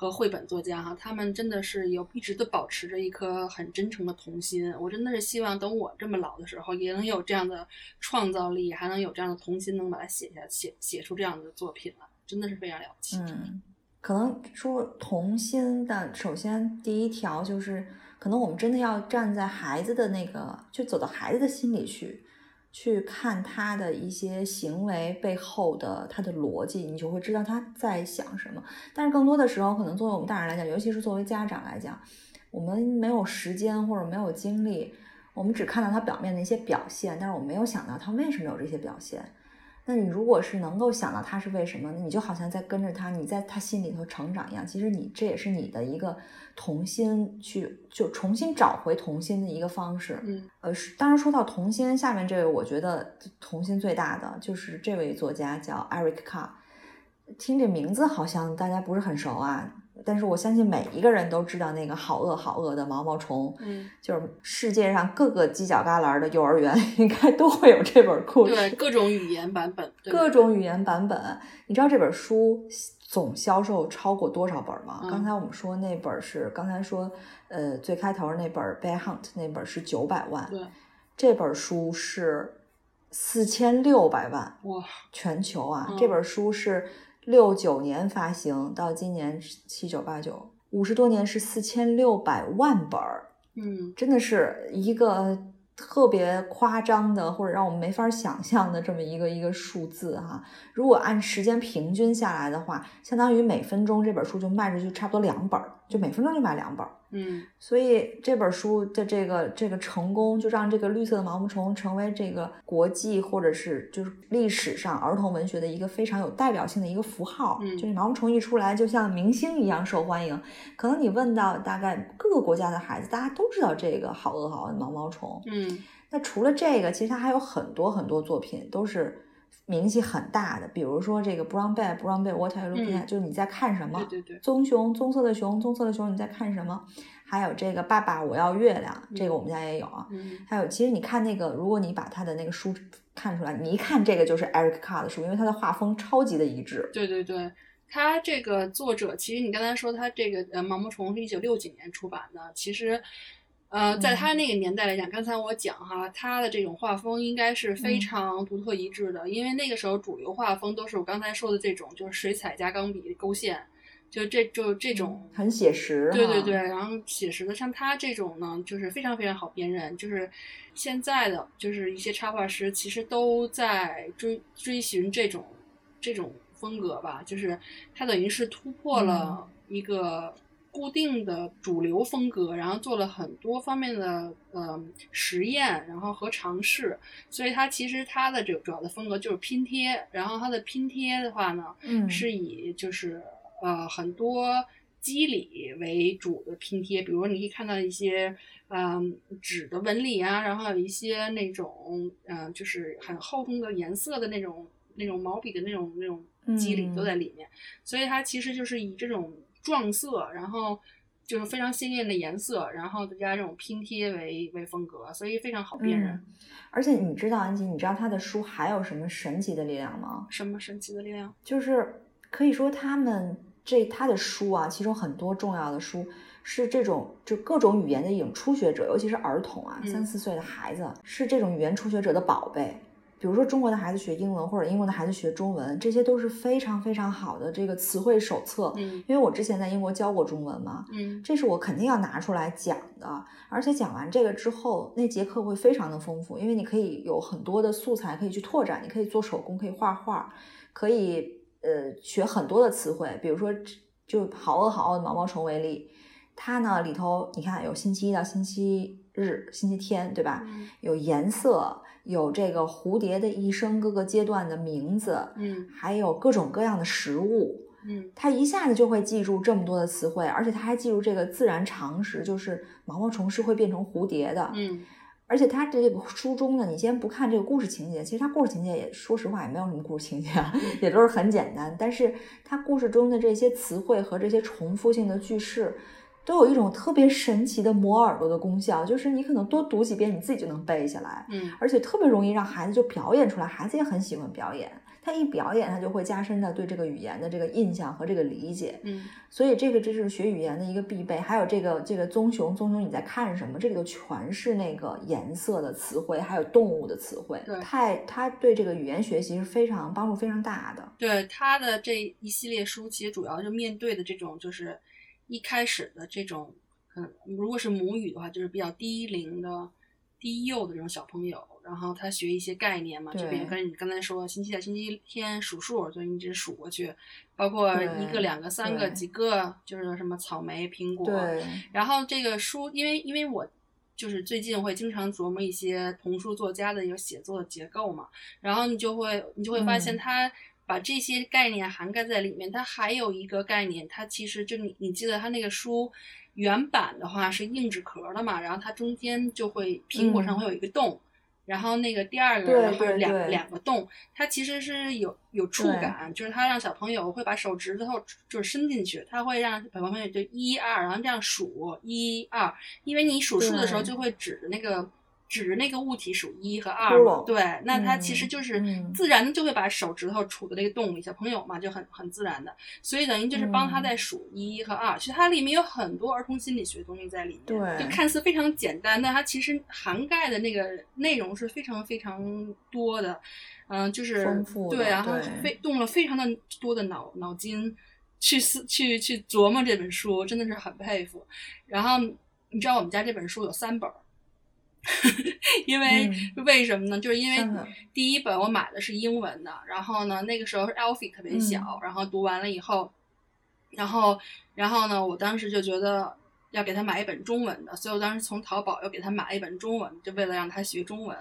S1: 和绘本作家哈，他们真的是有一直都保持着一颗很真诚的童心。我真的是希望等我这么老的时候，也能有这样的创造力，还能有这样的童心，能把它写下写写出这样的作品来，真的是非常了不起。
S2: 嗯，可能说童心的，首先第一条就是，可能我们真的要站在孩子的那个，就走到孩子的心里去，去看他的一些行为背后的他的逻辑，你就会知道他在想什么。但是更多的时候，可能作为我们大人来讲，尤其是作为家长来讲，我们没有时间或者没有精力，我们只看到他表面的一些表现，但是我没有想到他为什么有这些表现。那你如果是能够想到他是为什么，你就好像在跟着他，你在他心里头成长一样。其实你这也是你的一个童心去就重新找回童心的一个方式。
S1: 嗯，
S2: 呃，是当然说到童心，下面这位我觉得童心最大的就是这位作家叫 Eric Carr，听这名字好像大家不是很熟啊。但是我相信每一个人都知道那个好饿好饿的毛毛虫，
S1: 嗯，
S2: 就是世界上各个犄角旮旯的幼儿园 应该都会有这本故事，
S1: 对各种语言版本，
S2: 各种语言版本。你知道这本书总销售超过多少本吗？刚才我们说那本是刚才说，呃，最开头那本《Bear Hunt》那本是九百万，
S1: 对，
S2: 这本书是四千六百万，
S1: 哇，
S2: 全球啊，这本书是。六九年发行到今年七九八九五十多年是四千六百万本儿，
S1: 嗯，
S2: 真的是一个特别夸张的或者让我们没法想象的这么一个一个数字哈。如果按时间平均下来的话，相当于每分钟这本书就卖出去差不多两本儿，就每分钟就买两本儿。
S1: 嗯，
S2: 所以这本书的这个这个成功，就让这个绿色的毛毛虫成为这个国际或者是就是历史上儿童文学的一个非常有代表性的一个符号。
S1: 嗯，
S2: 就是毛毛虫一出来，就像明星一样受欢迎。可能你问到大概各个国家的孩子，大家都知道这个好饿好饿的毛毛虫。
S1: 嗯，
S2: 那除了这个，其实它还有很多很多作品都是。名气很大的，比如说这个 Brown Bear Brown Bear，What are you looking at？就是你在看什么？
S1: 对对对。
S2: 棕熊，棕色的熊，棕色的熊，你在看什么？还有这个爸爸，我要月亮，这个我们家也有啊。
S1: 嗯。
S2: 还有，其实你看那个，如果你把他的那个书看出来，你一看这个就是 Eric Carr 的书，因为他的画风超级的一致。
S1: 对对对，他这个作者，其实你刚才说他这个呃毛毛虫是一九六几年出版的，其实。呃，在他那个年代来讲，刚才我讲哈，他的这种画风应该是非常独特一致的，因为那个时候主流画风都是我刚才说的这种，就是水彩加钢笔勾线，就这就这种
S2: 很写实。
S1: 对对对，然后写实的，像他这种呢，就是非常非常好辨认，就是现在的就是一些插画师其实都在追追寻这种这种风格吧，就是他等于是突破了一个。固定的主流风格，然后做了很多方面的呃实验，然后和尝试，所以它其实它的这个主要的风格就是拼贴，然后它的拼贴的话呢，
S2: 嗯，
S1: 是以就是呃很多肌理为主的拼贴，比如你可以看到一些嗯纸的纹理啊，然后有一些那种嗯就是很厚重的颜色的那种那种毛笔的那种那种肌理都在里面，所以它其实就是以这种。撞色，然后就是非常鲜艳的颜色，然后再加这种拼贴为为风格，所以非常好辨认。
S2: 而且你知道安吉，你知道他的书还有什么神奇的力量吗？
S1: 什么神奇的力量？
S2: 就是可以说他们这他的书啊，其中很多重要的书是这种就各种语言的一种初学者，尤其是儿童啊，三四岁的孩子是这种语言初学者的宝贝。比如说中国的孩子学英文，或者英国的孩子学中文，这些都是非常非常好的这个词汇手册。
S1: 嗯，
S2: 因为我之前在英国教过中文嘛，
S1: 嗯，
S2: 这是我肯定要拿出来讲的。而且讲完这个之后，那节课会非常的丰富，因为你可以有很多的素材可以去拓展，你可以做手工，可以画画，可以呃学很多的词汇。比如说，就好饿好饿的毛毛虫为例，它呢里头你看有星期一到星期日、星期天，对吧？有颜色。有这个蝴蝶的一生各个阶段的名字，
S1: 嗯，
S2: 还有各种各样的食物，
S1: 嗯，
S2: 他一下子就会记住这么多的词汇，而且他还记住这个自然常识，就是毛毛虫是会变成蝴蝶的，
S1: 嗯，
S2: 而且他这个书中呢，你先不看这个故事情节，其实他故事情节也说实话也没有什么故事情节，也都是很简单，但是他故事中的这些词汇和这些重复性的句式。都有一种特别神奇的磨耳朵的功效，就是你可能多读几遍，你自己就能背下来。
S1: 嗯，
S2: 而且特别容易让孩子就表演出来，孩子也很喜欢表演。他一表演，他就会加深他对这个语言的这个印象和这个理解。
S1: 嗯，
S2: 所以这个这是学语言的一个必备。还有这个这个棕熊，棕熊你在看什么？这里头全是那个颜色的词汇，还有动物的词汇。
S1: 对，
S2: 太他对这个语言学习是非常帮助非常大的。
S1: 对他的这一系列书，其实主要就面对的这种就是一开始的这种。嗯，如果是母语的话，就是比较低龄的、低幼的这种小朋友，然后他学一些概念嘛，就比如跟你刚才说，星期在星期天数数，就一直数过去，包括一个、两个、三个、几个，就是什么草莓、苹果。
S2: 对。
S1: 然后这个书，因为因为我就是最近会经常琢磨一些童书作家的一个写作的结构嘛，然后你就会你就会发现
S2: 嗯
S1: 他把这些概念涵盖在里面。它还有一个概念，它其实就你你记得它那个书原版的话是硬纸壳的嘛，然后它中间就会苹果上
S2: 嗯。
S1: 会有一个洞。然后那个第二个然后两两个洞，它其实是有有触感，就是它让小朋友会把手指头就是伸进去，它会让小朋友就一二，然后这样数一二，因为你数数的时候就会指着那个指着那个物体数一和二，嘛对，那他其实
S2: 嗯
S1: 就是
S2: 嗯
S1: 自然的就会把手指头杵在那个洞里，小朋友嘛就很很自然的，所以等于就是帮他
S2: 嗯
S1: 在数一和二，其实它里面有很多儿童心理学东西在里面，
S2: 对
S1: 就看似非常简单，但它其实涵盖的那个内容是非常非常多的，嗯、就是
S2: 丰富
S1: 对，然后
S2: 对
S1: 非动了非常的多的脑脑筋去思去去琢磨这本书，真的是很佩服。然后你知道我们家这本书有三本儿。因为、为什么呢？就是因为第一本我买的是英文的，然后呢，那个时候 Alfie 特别小，
S2: 嗯
S1: 然后读完了以后，然后然后呢，我当时就觉得要给他买一本中文的，所以我当时从淘宝又给他买了一本中文，就为了让他学中文。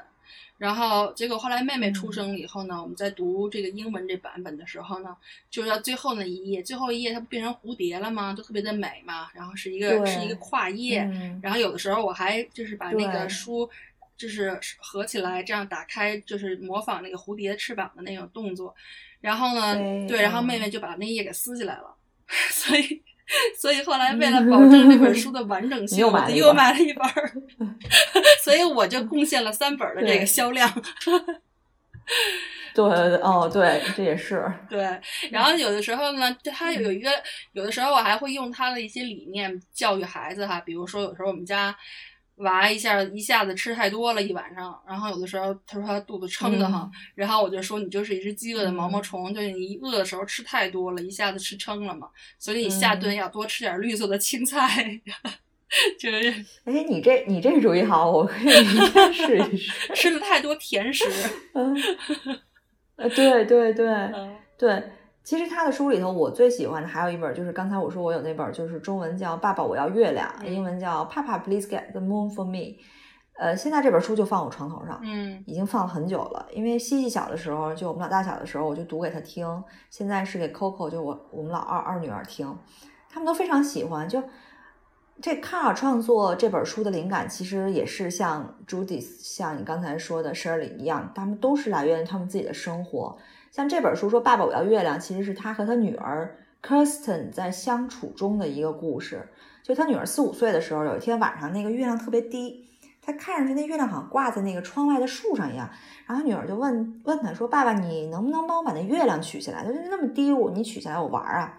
S1: 然后结果后来妹妹出
S2: 嗯
S1: 生了以后呢，我们在读这个英文这版本的时候呢，就是到最后那一页，最后一页它不变成蝴蝶了吗？就特别的美嘛，然后是一个是一个跨页，
S2: 嗯
S1: 然后有的时候我还就是把那个书就是合起来，这样打开，就是模仿那个蝴蝶翅膀的那种动作。然后呢，
S2: 飞
S1: 对，然后
S2: 嗯
S1: 妹妹就把那页给撕起来了，所以。所以后来为了保证这本书的完整 性，
S2: 又
S1: 我就又
S2: 买了一本
S1: 所以我就贡献了三本儿的这个销量。
S2: 对哦，对，这也是
S1: 对，然后有的时候呢，就他有一个，有的时候我还会用他的一些理念教育孩子哈，比如说有时候我们家娃一下一下子吃太多了一晚上，然后有的时候他说他肚子撑的哈，然后我就说你就是一只饥饿的毛毛虫，就是你一饿的时候吃太多了，一下子吃撑了嘛，所以你下顿要多吃点绿色的青菜，就是。
S2: 哎，你这你这主意好，我可以明天试一试。
S1: 吃了太多甜食。
S2: 嗯，呃，对对对
S1: 嗯。
S2: 对，其实他的书里头，我最喜欢的还有一本，就是刚才我说我有那本，就是中文叫《爸爸我要月亮》，
S1: 嗯
S2: 英文叫《Papa Please Get the Moon for Me》。呃，现在这本书就放我床头上，
S1: 嗯
S2: 已经放了很久了。因为西西小的时候，就我们老大小的时候，我就读给他听。现在是给 Coco，就我我们老二二女儿听，他们都非常喜欢。就这卡尔创作这本书的灵感，其实也是像 Judith，像你刚才说的 Shirley 一样，他们都是来源于他们自己的生活。像这本书说“爸爸，我要月亮”，其实是他和他女儿 Kirsten 在相处中的一个故事。就他女儿四五岁的时候，有一天晚上，那个月亮特别低，他看上去那月亮好像挂在那个窗外的树上一样。然后女儿就问问他说：“爸爸，你能不能帮我把那月亮取下来？就是那么低，我你取下来我玩啊。”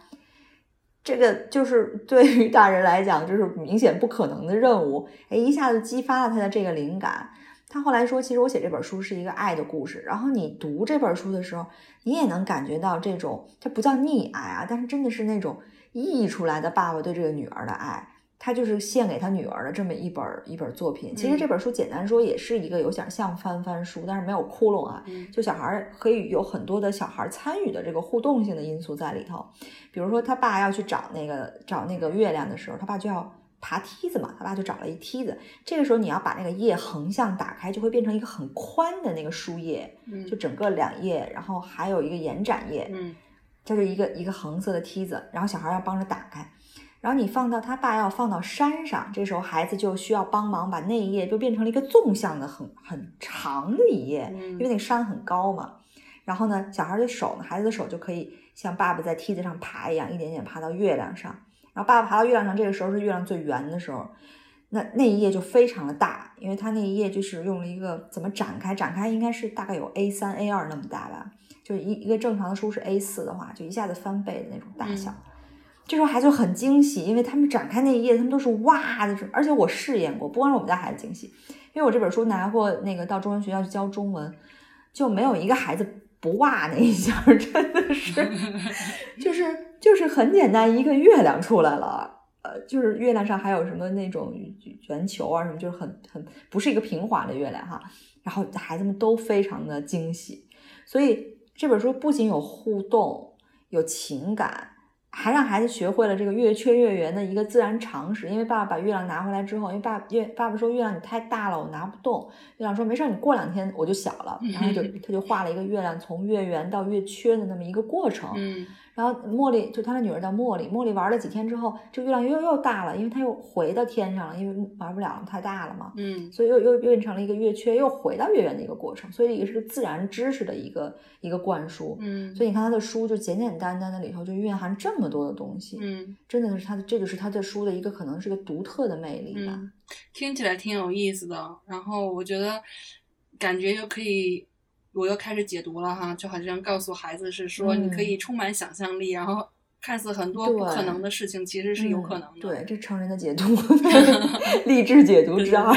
S2: 这个就是对于大人来讲，就是明显不可能的任务。哎，一下子激发了他的这个灵感。他后来说，其实我写这本书是一个爱的故事。然后你读这本书的时候，你也能感觉到这种，它不叫溺爱啊，但是真的是那种溢出来的爸爸对这个女儿的爱。他就是献给他女儿的这么一本一本作品。其实这本书简单说也是一个有点像翻翻书，但是没有窟窿啊。
S1: 嗯
S2: 就小孩儿可以有很多的小孩儿参与的这个互动性的因素在里头。比如说他爸要去找那个找那个月亮的时候，他爸就要爬梯子嘛，他爸就找了一梯子。这个时候你要把那个页横向打开，就会变成一个很宽的那个书页，
S1: 嗯
S2: 就整个两页，然后还有一个延展页。
S1: 嗯
S2: 这是一个一个横色的梯子，然后小孩要帮着打开，然后你放到他爸要放到山上，这时候孩子就需要帮忙把那一页就变成了一个纵向的很很长的一页，
S1: 嗯
S2: 因为那个山很高嘛。然后呢，小孩的手呢，孩子的手就可以像爸爸在梯子上爬一样，一点点爬到月亮上。然后爸爸爬到月亮上，这个时候是月亮最圆的时候，那那一页就非常的大，因为它那一页就是用了一个怎么展开，展开应该是大概有 A 三 A 二那么大吧，就是一一个正常的书是 A 四的话，就一下子翻倍的那种大小。这时候孩子就很惊喜，因为他们展开那一页，他们都是哇的，而且我试验过，不光是我们家孩子惊喜，因为我这本书拿过那个到中文学校去教中文，就没有一个孩子不哇那一下，真的是，就是就是很简单，一个月亮出来了。呃，就是月亮上还有什么那种圆球啊，什么就是很很不是一个平滑的月亮哈。然后孩子们都非常的惊喜，所以这本书不仅有互动、有情感，还让孩子学会了这个月缺月圆的一个自然常识。因为爸爸把月亮拿回来之后，因为爸月爸爸说月亮你太大了，我拿不动。月亮说没事，你过两天我就小了。然后就他就画了一个月亮从月圆到月缺的那么一个过程。
S1: 嗯
S2: 然后茉莉就他的女儿叫茉莉，茉莉玩了几天之后，这个月亮又又大了，因为它又回到天上了，因为玩不了了，太大了嘛。
S1: 嗯
S2: 所以又又变成了一个月缺，又回到月圆的一个过程，所以也是个自然知识的一个一个灌输。
S1: 嗯
S2: 所以你看他的书就简简单单的里头就蕴含这么多的东西，
S1: 嗯
S2: 真的是他的，这个是他的书的一个可能是个独特的魅力吧。
S1: 嗯，听起来挺有意思的。然后我觉得感觉又可以，我又开始解读了哈，就好像告诉孩子是说，你可以充满想象力，然后看似很多不可能的事情，其实是有可能的。
S2: 对，这成人的解读，励志解读之二。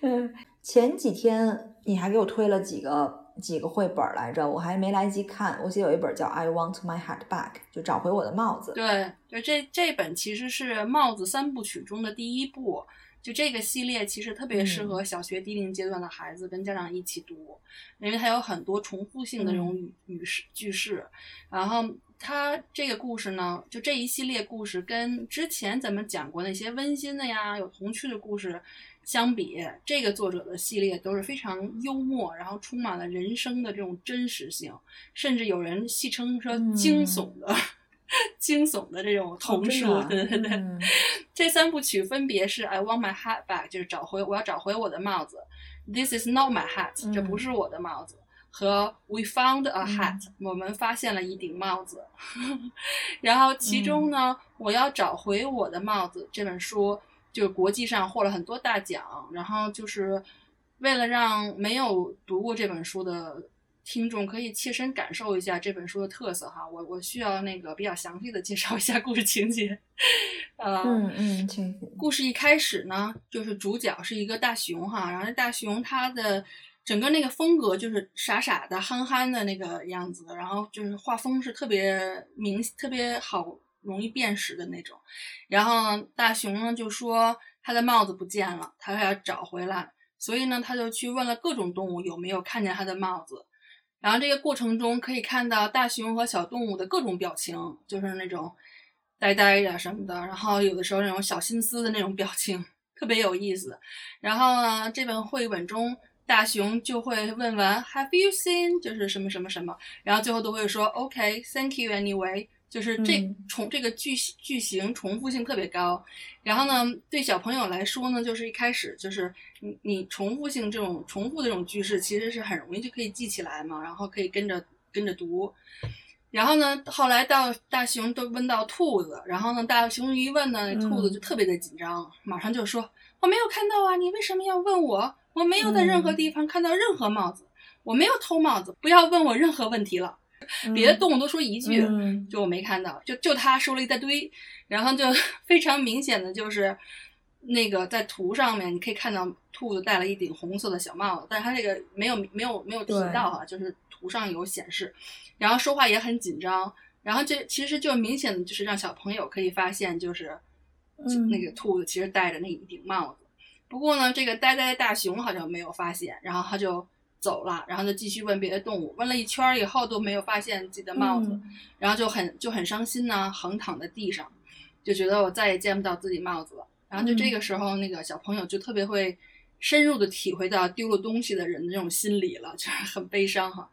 S2: 嗯，前几天你还给我推了几个几个绘本来着，我还没来及看。我记得有一本叫《I Want My Hat Back》，就找回我的帽子。
S1: 对，就这这本其实是帽子三部曲中的第一部。就这个系列其实特别适合小学低龄阶段的孩子跟家长一起读，因为它有很多重复性的这种语语式句式。然后它这个故事呢，就这一系列故事跟之前咱们讲过那些温馨的呀、有童趣的故事相比，这个作者的系列都是非常幽默，然后充满了人生的这种真实性，甚至有人戏称说惊悚的。惊悚的这种童书，
S2: 哦、
S1: 对对对，
S2: 嗯、
S1: 这三部曲分别是《I Want My Hat Back》，就是找回我要找回我的帽子，《This Is Not My Hat》，这不是我的帽子，和《We Found a Hat》，我们发现了一顶帽子。然后其中呢，我要找回我的帽子这本书，就国际上获了很多大奖，然后就是为了让没有读过这本书的。听众可以切身感受一下这本书的特色哈，我我需要那个比较详细的介绍一下故事情节。呃，
S2: 嗯嗯，请。
S1: 故事一开始呢，就是主角是一个大熊哈，然后这大熊它的整个那个风格就是傻傻的、憨憨的那个样子，然后就是画风是特别明、特别好、容易辨识的那种。然后大熊呢就说他的帽子不见了，他要找回来，所以呢他就去问了各种动物有没有看见他的帽子。然后这个过程中可以看到大熊和小动物的各种表情，就是那种呆呆的什么的，然后有的时候那种小心思的那种表情，特别有意思。然后呢，这本绘本中大熊就会问完 Have you seen？就是什么什么什么，然后最后都会说 OK，Thank you anyway。就是这重这个句句型重复性特别高，然后呢，对小朋友来说呢，就是一开始就是你你重复性这种重复的这种句式，其实是很容易就可以记起来嘛，然后可以跟着跟着读。然后呢，后来到大熊都问到兔子，然后呢，大熊一问呢，兔子就特别的紧张，马上就说我没有看到啊，你为什么要问我？我没有在任何地方看到任何帽子，我没有偷帽子，不要问我任何问题了。别的动物都说一句，
S2: 嗯、
S1: 就我没看到，就就他说了一大堆，然后就 非常明显的就是那个在图上面你可以看到兔子戴了一顶红色的小帽子，但是它这个没有没有没有提到啊，就是图上有显示，然后说话也很紧张，然后这其实就明显的就是让小朋友可以发现就是、
S2: 嗯、
S1: 那个兔子其实戴着那一顶帽子，不过呢这个呆呆大熊好像没有发现，然后他就。走了，然后就继续问别的动物，问了一圈以后都没有发现自己的帽子，
S2: 嗯、
S1: 然后就很就很伤心呢，横躺在地上，就觉得我再也见不到自己帽子了。然后就这个时候，那个小朋友就特别会深入的体会到丢了东西的人的这种心理了，就是很悲伤哈。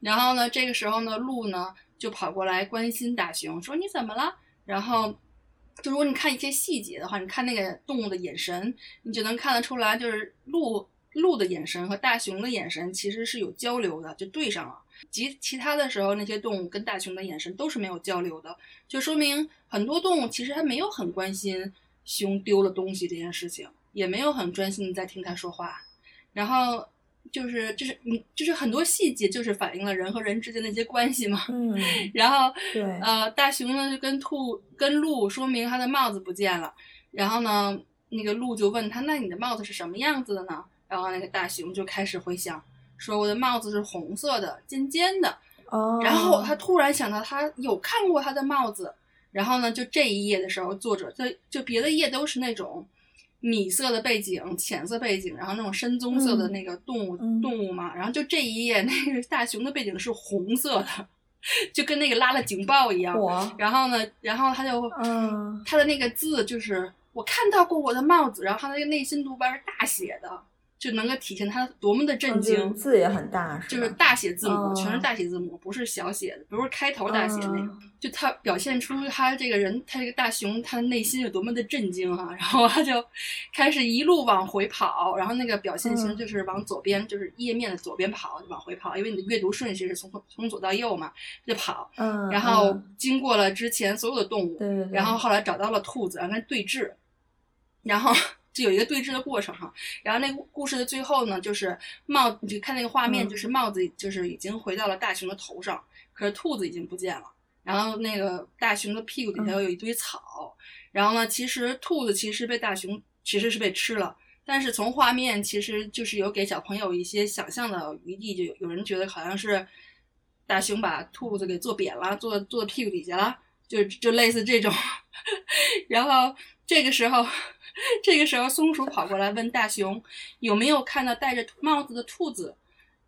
S1: 然后呢，这个时候呢，鹿呢就跑过来关心大熊，说你怎么了？然后就如果你看一些细节的话，你看那个动物的眼神，你就能看得出来，就是鹿。鹿的眼神和大熊的眼神其实是有交流的，就对上了。及其他的时候，那些动物跟大熊的眼神都是没有交流的，就说明很多动物其实还没有很关心熊丢了东西这件事情，也没有很专心的在听它说话。然后就是就是你就是很多细节就是反映了人和人之间的一些关系嘛。
S2: 嗯，
S1: 然后
S2: 对，
S1: 呃，大熊呢就跟兔跟鹿说明他的帽子不见了，然后呢，那个鹿就问他，那你的帽子是什么样子的呢？然后那个大熊就开始回想，说我的帽子是红色的，尖尖的。
S2: 哦。
S1: 然后他突然想到，他有看过他的帽子。然后呢，就这一页的时候，作者就就别的页都是那种米色的背景、浅色背景，然后那种深棕色的那个动物、
S2: 嗯、
S1: 动物嘛。然后就这一页，那个大熊的背景是红色的。就跟那个拉了警报一样。
S2: 我
S1: 然后呢，然后他就
S2: 嗯
S1: 他的那个字就是我看到过我的帽子，然后他那个内心独白是大写的，就能够体现他多么的震惊。
S2: 嗯字也很大，是
S1: 就是大写字母，
S2: 哦
S1: 全是大写字母，不是小写的，不是开头大写那种。
S2: 嗯
S1: 就他表现出他这个人，他这个大熊，他内心有多么的震惊啊！然后他就开始一路往回跑，然后那个表现型
S2: 嗯
S1: 就是往左边，就是页面的左边跑，就往回跑，因为你的阅读顺序是从从左到右嘛，就跑。
S2: 嗯，
S1: 然后
S2: 嗯
S1: 经过了之前所有的动物，
S2: 对
S1: 然后后来找到了兔子，然后对峙，然后就有一个对峙的过程哈。然后那个故事的最后呢，就是帽，你就看那个画面，
S2: 嗯
S1: 就是帽子就是已经回到了大熊的头上，可是兔子已经不见了。然后那个大熊的屁股底下
S2: 嗯
S1: 有一堆草，然后呢，其实兔子其实被大熊其实是被吃了。但是从画面其实就是有给小朋友一些想象的余地，就有有人觉得好像是大熊把兔子给坐扁了，坐坐屁股底下了，就就类似这种。然后这个时候，这个时候松鼠跑过来问大熊有没有看到戴着帽子的兔子，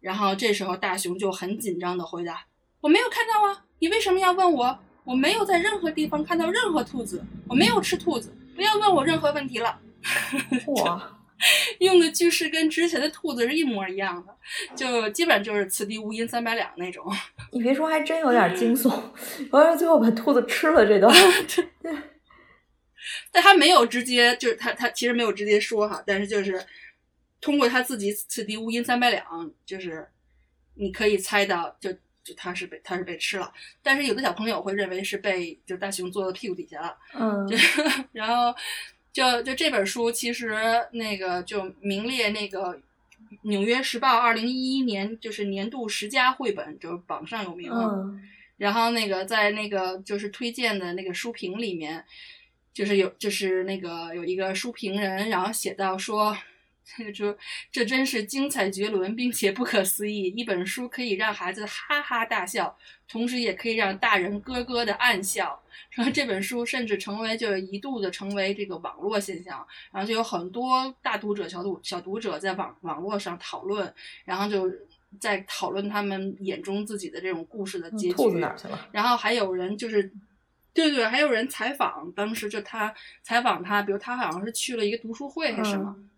S1: 然后这时候大熊就很紧张的回答：“我没有看到啊，你为什么要问我？我没有在任何地方看到任何兔子，我没有吃兔子，不要问我任何问题了。”
S2: 哇，
S1: 用的句式跟之前的兔子是一模一样的，就基本上就是此地无银三百两那种。
S2: 你别说，还真有点惊悚。完了，最后把兔子吃了这段，
S1: 但他没有直接，就是他他其实没有直接说哈，但是就是通过他自己此地无银三百两，就是你可以猜到就，就他是被他是被吃了。但是有的小朋友会认为是被就大熊坐到屁股底下了，
S2: 嗯
S1: 就 然后就就这本书其实那个就名列那个《纽约时报》二零一一年就是年度十佳绘本，就是榜上有名。
S2: 嗯
S1: 然后那个在那个就是推荐的那个书评里面，就是有就是那个有一个书评人，然后写到说，这个说这真是精彩绝伦，并且不可思议。一本书可以让孩子哈哈大笑，同时也可以让大人咯咯的暗笑。然后这本书甚至成为就是一度的成为这个网络现象，然后就有很多大读者、小读小读者在网网络上讨论，然后就在讨论他们眼中自己的这种故事的结局。然后还有人就是，对对，还有人采访，当时就他采访他，比如他好像是去了一个读书会还是什么，
S2: 嗯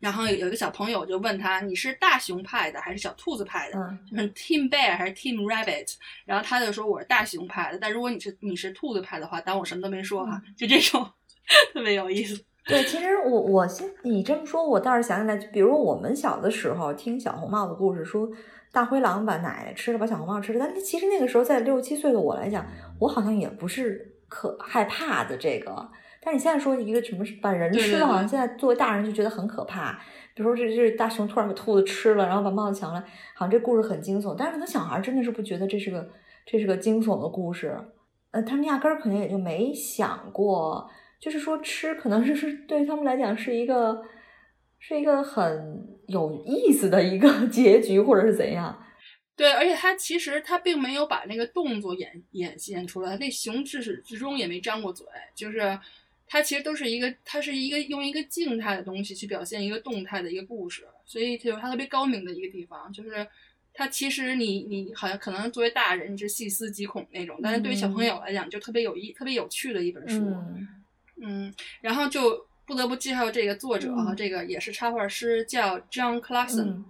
S1: 然后有有一个小朋友就问他，你是大熊派的还是小兔子派的？
S2: 嗯
S1: 就是 Team Bear 还是 Team Rabbit？然后他就说我是大熊派的，但如果你是你是兔子派的话，当我什么都没说哈，就这种 特别有意思。
S2: 对，其实我我先你这么说，我倒是想起来，就比如我们小的时候听小红帽的故事，说大灰狼把奶奶吃了，把小红帽吃了。但其实那个时候，在六七岁的我来讲，我好像也不是可害怕的这个。但是你现在说一个什么把人吃了，好像现在作为大人就觉得很可怕。比如说这这大熊突然把兔子吃了，然后把帽子抢了，好像这故事很惊悚。但是可能小孩真的是不觉得这是个这是个惊悚的故事，呃，他们压根儿可能也就没想过。就是说吃可能就是对于他们来讲是一个是一个很有意思的一个 结局，或者是怎样。
S1: 对，而且他其实他并没有把那个动作演演现出来，那熊至始至终也没张过嘴，就是它其实都是一个，它是一个用一个静态的东西去表现一个动态的一个故事，所以就是它特别高明的一个地方，就是它其实你你好像可能作为大人你是细思极恐那种，但是对于小朋友来讲就特别有意、特别有趣的一本书。
S2: 嗯
S1: 嗯，然后就不得不介绍这个作者哈，
S2: 嗯
S1: 这个也是插画师，叫 John Clarkson。
S2: 嗯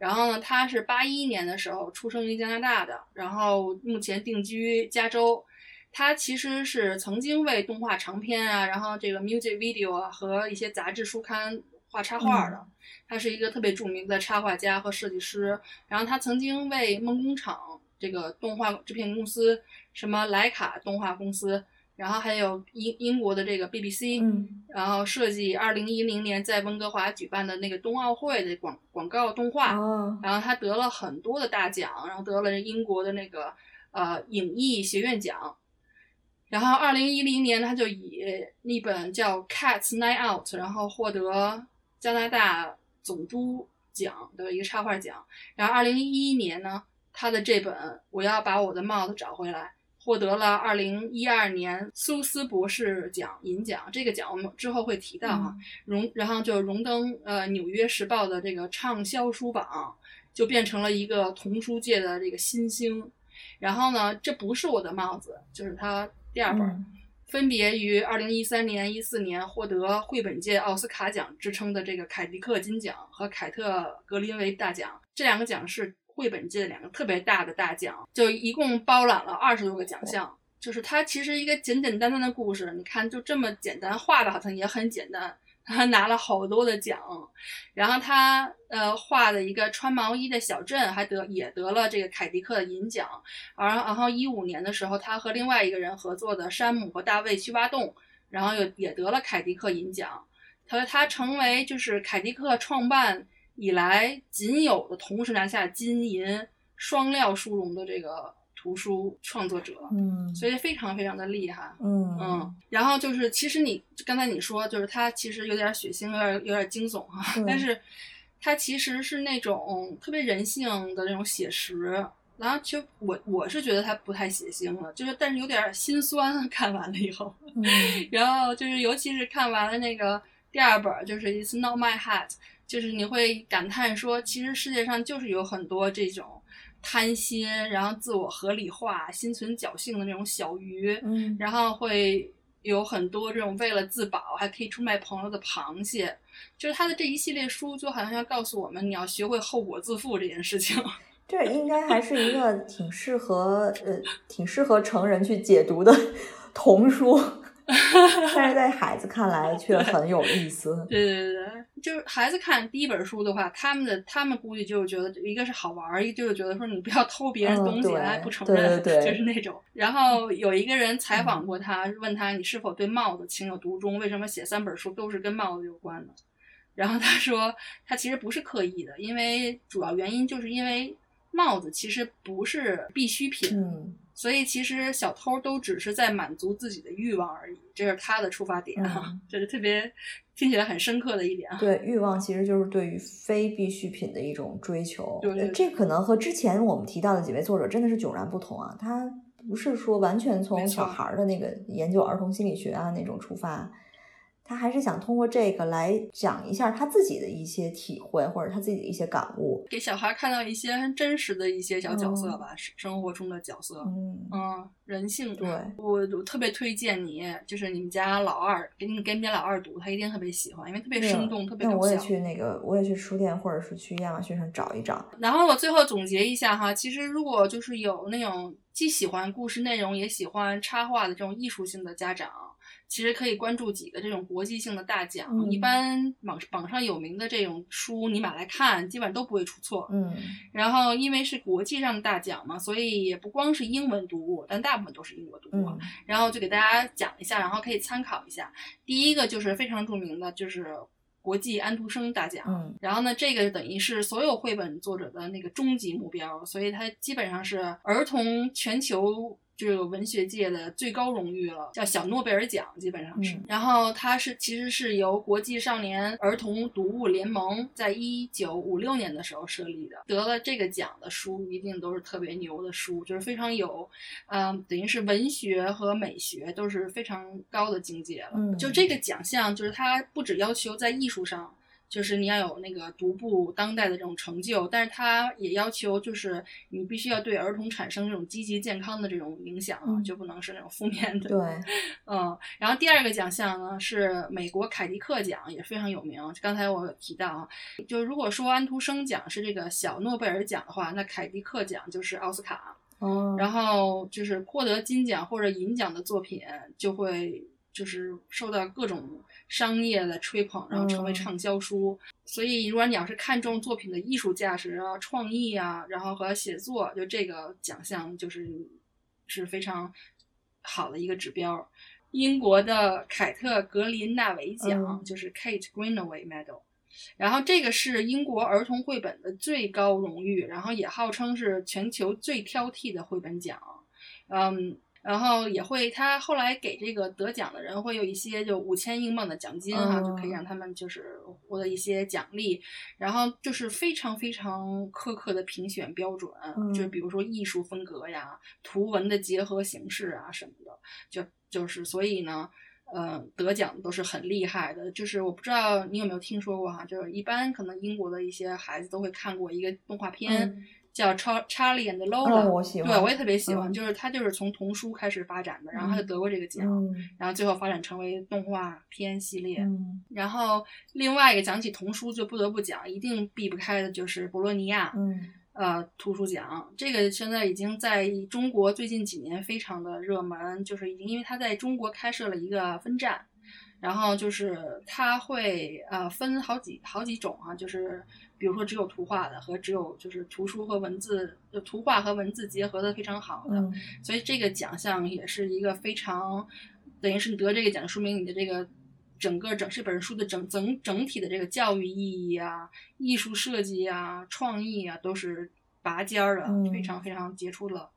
S1: 然后呢，他是八一年的时候出生于加拿大的，然后目前定居加州。他其实是曾经为动画长片啊，然后这个 music video 啊和一些杂志书刊画插画的。他是一个特别著名的插画家和设计师。然后他曾经为梦工厂这个动画制片公司，什么莱卡动画公司，然后还有英英国的这个 BBC，、
S2: 嗯
S1: 然后设计二零一零年在温哥华举办的那个冬奥会的广广告动画。
S2: 哦
S1: 然后他得了很多的大奖，然后得了英国的那个呃影艺学院奖。然后二零一零年，他就以那本叫《Cats Night Out》，然后获得加拿大总督奖的一个插画奖。然后二零一一年呢，他的这本《我要把我的帽子找回来》获得了二零一二年苏斯博士奖银奖。这个奖我们之后会提到哈。荣，然后就荣登呃《纽约时报》的这个畅销书榜，就变成了一个童书界的这个新星。然后呢，这不是我的帽子，就是他第二本，
S2: 嗯
S1: 分别于二零一三年、一四年获得绘本界奥斯卡奖之称的这个凯迪克金奖和凯特格林维大奖，这两个奖是绘本界的两个特别大的大奖，就一共包揽了二十多个奖项。就是它其实一个简简单单的故事，你看就这么简单，画的好像也很简单，他拿了好多的奖，然后他呃画的一个穿毛衣的小镇还得也得了这个凯迪克的银奖，而然后一五年的时候，他和另外一个人合作的山姆和大卫去挖洞，然后又也得了凯迪克银奖，他说他成为就是凯迪克创办以来仅有的同时拿下金银双料殊荣的这个图书创作者，
S2: 嗯
S1: 所以非常非常的厉害。
S2: 嗯
S1: 嗯，然后就是，其实你刚才你说，就是他其实有点血腥，有点有点惊悚哈、
S2: 对
S1: 但是他其实是那种特别人性的那种写实。然后其实我我是觉得他不太血腥了，就是但是有点心酸，看完了以后。
S2: 嗯
S1: 然后就是尤其是看完了那个第二本，就是 It's Not My Hat，就是你会感叹说，其实世界上就是有很多这种贪心，然后自我合理化、心存侥幸的那种小鱼。
S2: 嗯
S1: 然后会有很多这种为了自保还可以出卖朋友的螃蟹，就是他的这一系列书就好像要告诉我们，你要学会后果自负这件事情。
S2: 这应该还是一个挺适合呃挺适合成人去解读的童书，但是在孩子看来却很有意思。
S1: 对对对对，就是孩子看第一本书的话，他们的他们估计就是觉得一个是好玩儿，一个就是觉得说你不要偷别人
S2: 嗯
S1: 东西，
S2: 对
S1: 还不承
S2: 对
S1: 认，
S2: 对对
S1: 就是那种。然后有一个人采访过他，问他你是否对帽子情有独钟，为什么写三本书都是跟帽子有关的？然后他说他其实不是刻意的，因为主要原因就是因为帽子其实不是必需品，
S2: 嗯
S1: 所以其实小偷都只是在满足自己的欲望而已，这是他的出发点哈、
S2: 嗯
S1: 这是特别听起来很深刻的一点啊。
S2: 对，欲望其实就是对于非必需品的一种追求。
S1: 对
S2: 这可能和之前我们提到的几位作者真的是迥然不同啊。他不是说完全从小孩儿的那个研究儿童心理学啊那种出发，他还是想通过这个来讲一下他自己的一些体会或者他自己的一些感悟。
S1: 给小孩看到一些很真实的一些小角色
S2: 嗯
S1: 吧，生活中的角色，
S2: 嗯，
S1: 嗯，人性。
S2: 对，
S1: 我我特别推荐你，就是你们家老二，给你给你们家老二读，他一定特别喜欢，因为特别生动，特别搞笑。
S2: 那我也去那个，我也去书店或者是去亚马逊上找一找。
S1: 然后我最后总结一下哈，其实如果就是有那种既喜欢故事内容也喜欢插画的这种艺术性的家长，其实可以关注几个这种国际性的大奖。
S2: 嗯
S1: 一般榜榜上有名的这种书，你买来看，基本上都不会出错。
S2: 嗯
S1: 然后因为是国际上的大奖嘛，所以也不光是英文读物，但大部分都是英国读物。
S2: 嗯
S1: 然后就给大家讲一下，然后可以参考一下。第一个就是非常著名的，就是国际安徒生大奖。
S2: 嗯
S1: 然后呢，这个等于是所有绘本作者的那个终极目标，所以它基本上是儿童全球这个文学界的最高荣誉了，叫小诺贝尔奖，基本上是。
S2: 嗯
S1: 然后它是其实是由国际少年儿童读物联盟在一九五六年的时候设立的，得了这个奖的书一定都是特别牛的书，就是非常有，嗯、等于是文学和美学都是非常高的境界了。
S2: 嗯
S1: 就这个奖项，就是它不只要求在艺术上。就是你要有那个独步当代的这种成就，但是它也要求就是你必须要对儿童产生这种积极健康的这种影响啊，
S2: 嗯
S1: 就不能是那种负面的。
S2: 对，
S1: 嗯，然后第二个奖项呢是美国凯迪克奖，也非常有名。刚才我有提到啊，就如果说安徒生奖是这个小诺贝尔奖的话，那凯迪克奖就是奥斯卡。
S2: 哦，
S1: 然后就是获得金奖或者银奖的作品，就会就是受到各种商业的吹捧，然后成为
S2: 嗯
S1: 畅销书。所以，如果你要是看重作品的艺术价值啊、创意啊，然后和写作，就这个奖项就是是非常好的一个指标。英国的凯特格林纳维奖、
S2: 嗯
S1: 就是 Kate Greenaway Medal。然后这个是英国儿童绘本的最高荣誉，然后也号称是全球最挑剔的绘本奖，嗯，然后也会他后来给这个得奖的人会有一些就五千英镑的奖金哈、
S2: 嗯
S1: 就可以让他们就是获得一些奖励，然后就是非常非常苛刻的评选标准，
S2: 嗯。
S1: 就比如说艺术风格呀、图文的结合形式啊什么的，就就是所以呢。呃，得奖都是很厉害的，就是我不知道你有没有听说过哈，就是一般可能英国的一些孩子都会看过一个动画片，
S2: 嗯
S1: 叫《超查理 and Lola》，
S2: 哦，我喜欢，
S1: 对我也特别喜欢，
S2: 嗯
S1: 就是他就是从童书开始发展的，然后他就得过这个奖，
S2: 嗯
S1: 然后最后发展成为动画片系列。
S2: 嗯
S1: 然后另外一个讲起童书，就不得不讲，一定避不开的就是博洛尼亚。
S2: 嗯
S1: 呃，图书奖这个现在已经在中国最近几年非常的热门，就是已经因为它在中国开设了一个分站，然后就是它会呃分好几好几种啊，就是比如说只有图画的和只有就是图书和文字，就图画和文字结合的非常好的，
S2: 嗯
S1: 所以这个奖项也是一个非常，等于是你得这个奖，说明你的这个整个整这本书的整整整体的这个教育意义啊、艺术设计啊、创意啊，都是拔尖儿的，
S2: 嗯
S1: 非常非常杰出的。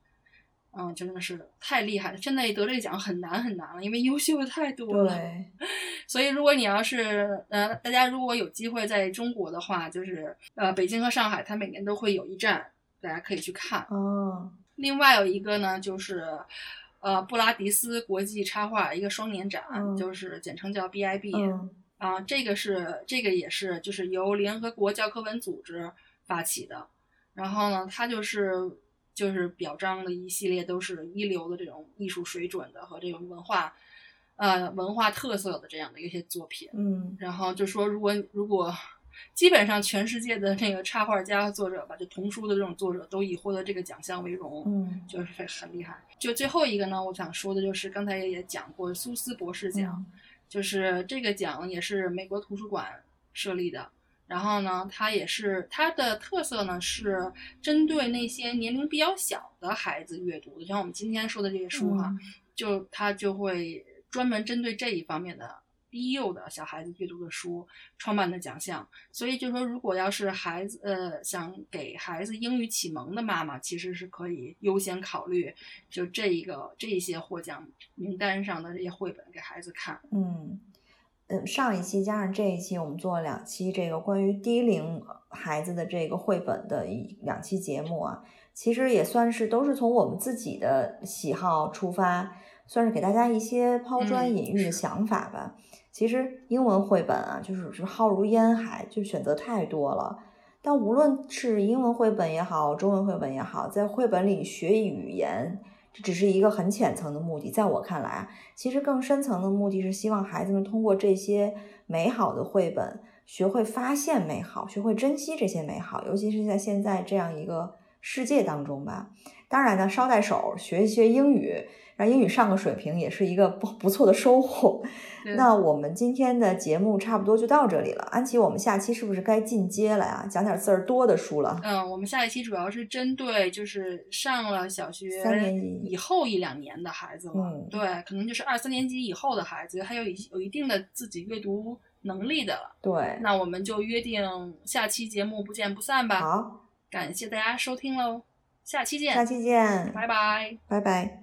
S1: 嗯，真的是太厉害了！现在得这个奖很难很难了，因为优秀的太多了。
S2: 对，
S1: 所以，如果你要是呃，大家如果有机会在中国的话，就是呃，北京和上海，它每年都会有一站，大家可以去看。
S2: 哦
S1: 另外有一个呢，就是呃布拉迪斯国际插画一个双年展，
S2: 嗯
S1: 就是简称叫 BIB
S2: 嗯
S1: 啊、这个是这个也是就是由联合国教科文组织发起的，然后呢，它就是就是表彰的一系列都是一流的这种艺术水准的和这种文化呃文化特色的这样的一些作品。
S2: 嗯
S1: 然后就说，如果如果基本上全世界的那个插画家作者吧，就童书的这种作者都以获得这个奖项为荣，
S2: 嗯
S1: 就是很很厉害。就最后一个呢，我想说的就是刚才也讲过苏斯博士奖，
S2: 嗯
S1: 就是这个奖也是美国图书馆设立的。然后呢，它也是它的特色呢，是针对那些年龄比较小的孩子阅读的，像我们今天说的这些书哈，
S2: 嗯
S1: 就它就会专门针对这一方面的低幼的小孩子阅读的书创办的奖项。所以就说，如果要是孩子呃想给孩子英语启蒙的妈妈，其实是可以优先考虑就这一个这一些获奖名单上的这些绘本给孩子看。
S2: 嗯。嗯，上一期加上这一期，我们做了两期这个关于低龄孩子的这个绘本的一两期节目啊，其实也算是都是从我们自己的喜好出发，算是给大家一些抛砖
S1: 嗯
S2: 引玉的想法吧。其实英文绘本啊，就是是浩如烟海，就选择太多了。但无论是英文绘本也好，中文绘本也好，在绘本里学语言，这只是一个很浅层的目的。在我看来，其实更深层的目的是希望孩子们通过这些美好的绘本，学会发现美好，学会珍惜这些美好，尤其是在现在这样一个世界当中吧。当然呢，捎带手学一学英语，让英语上个水平，也是一个不不错的收获。那我们今天的节目差不多就到这里了。安琪，我们下期是不是该进阶了呀？讲点字儿多的书了。
S1: 嗯，我们下一期主要是针对就是上了小学
S2: 三年级
S1: 以后一两年的孩子了，
S2: 嗯
S1: 对，可能就是二三年级以后的孩子，还有一有一定的自己阅读能力的了。
S2: 对，
S1: 那我们就约定下期节目不见不散吧。
S2: 好，
S1: 感谢大家收听喽，下期见，
S2: 下期见，
S1: 拜拜。
S2: 拜拜。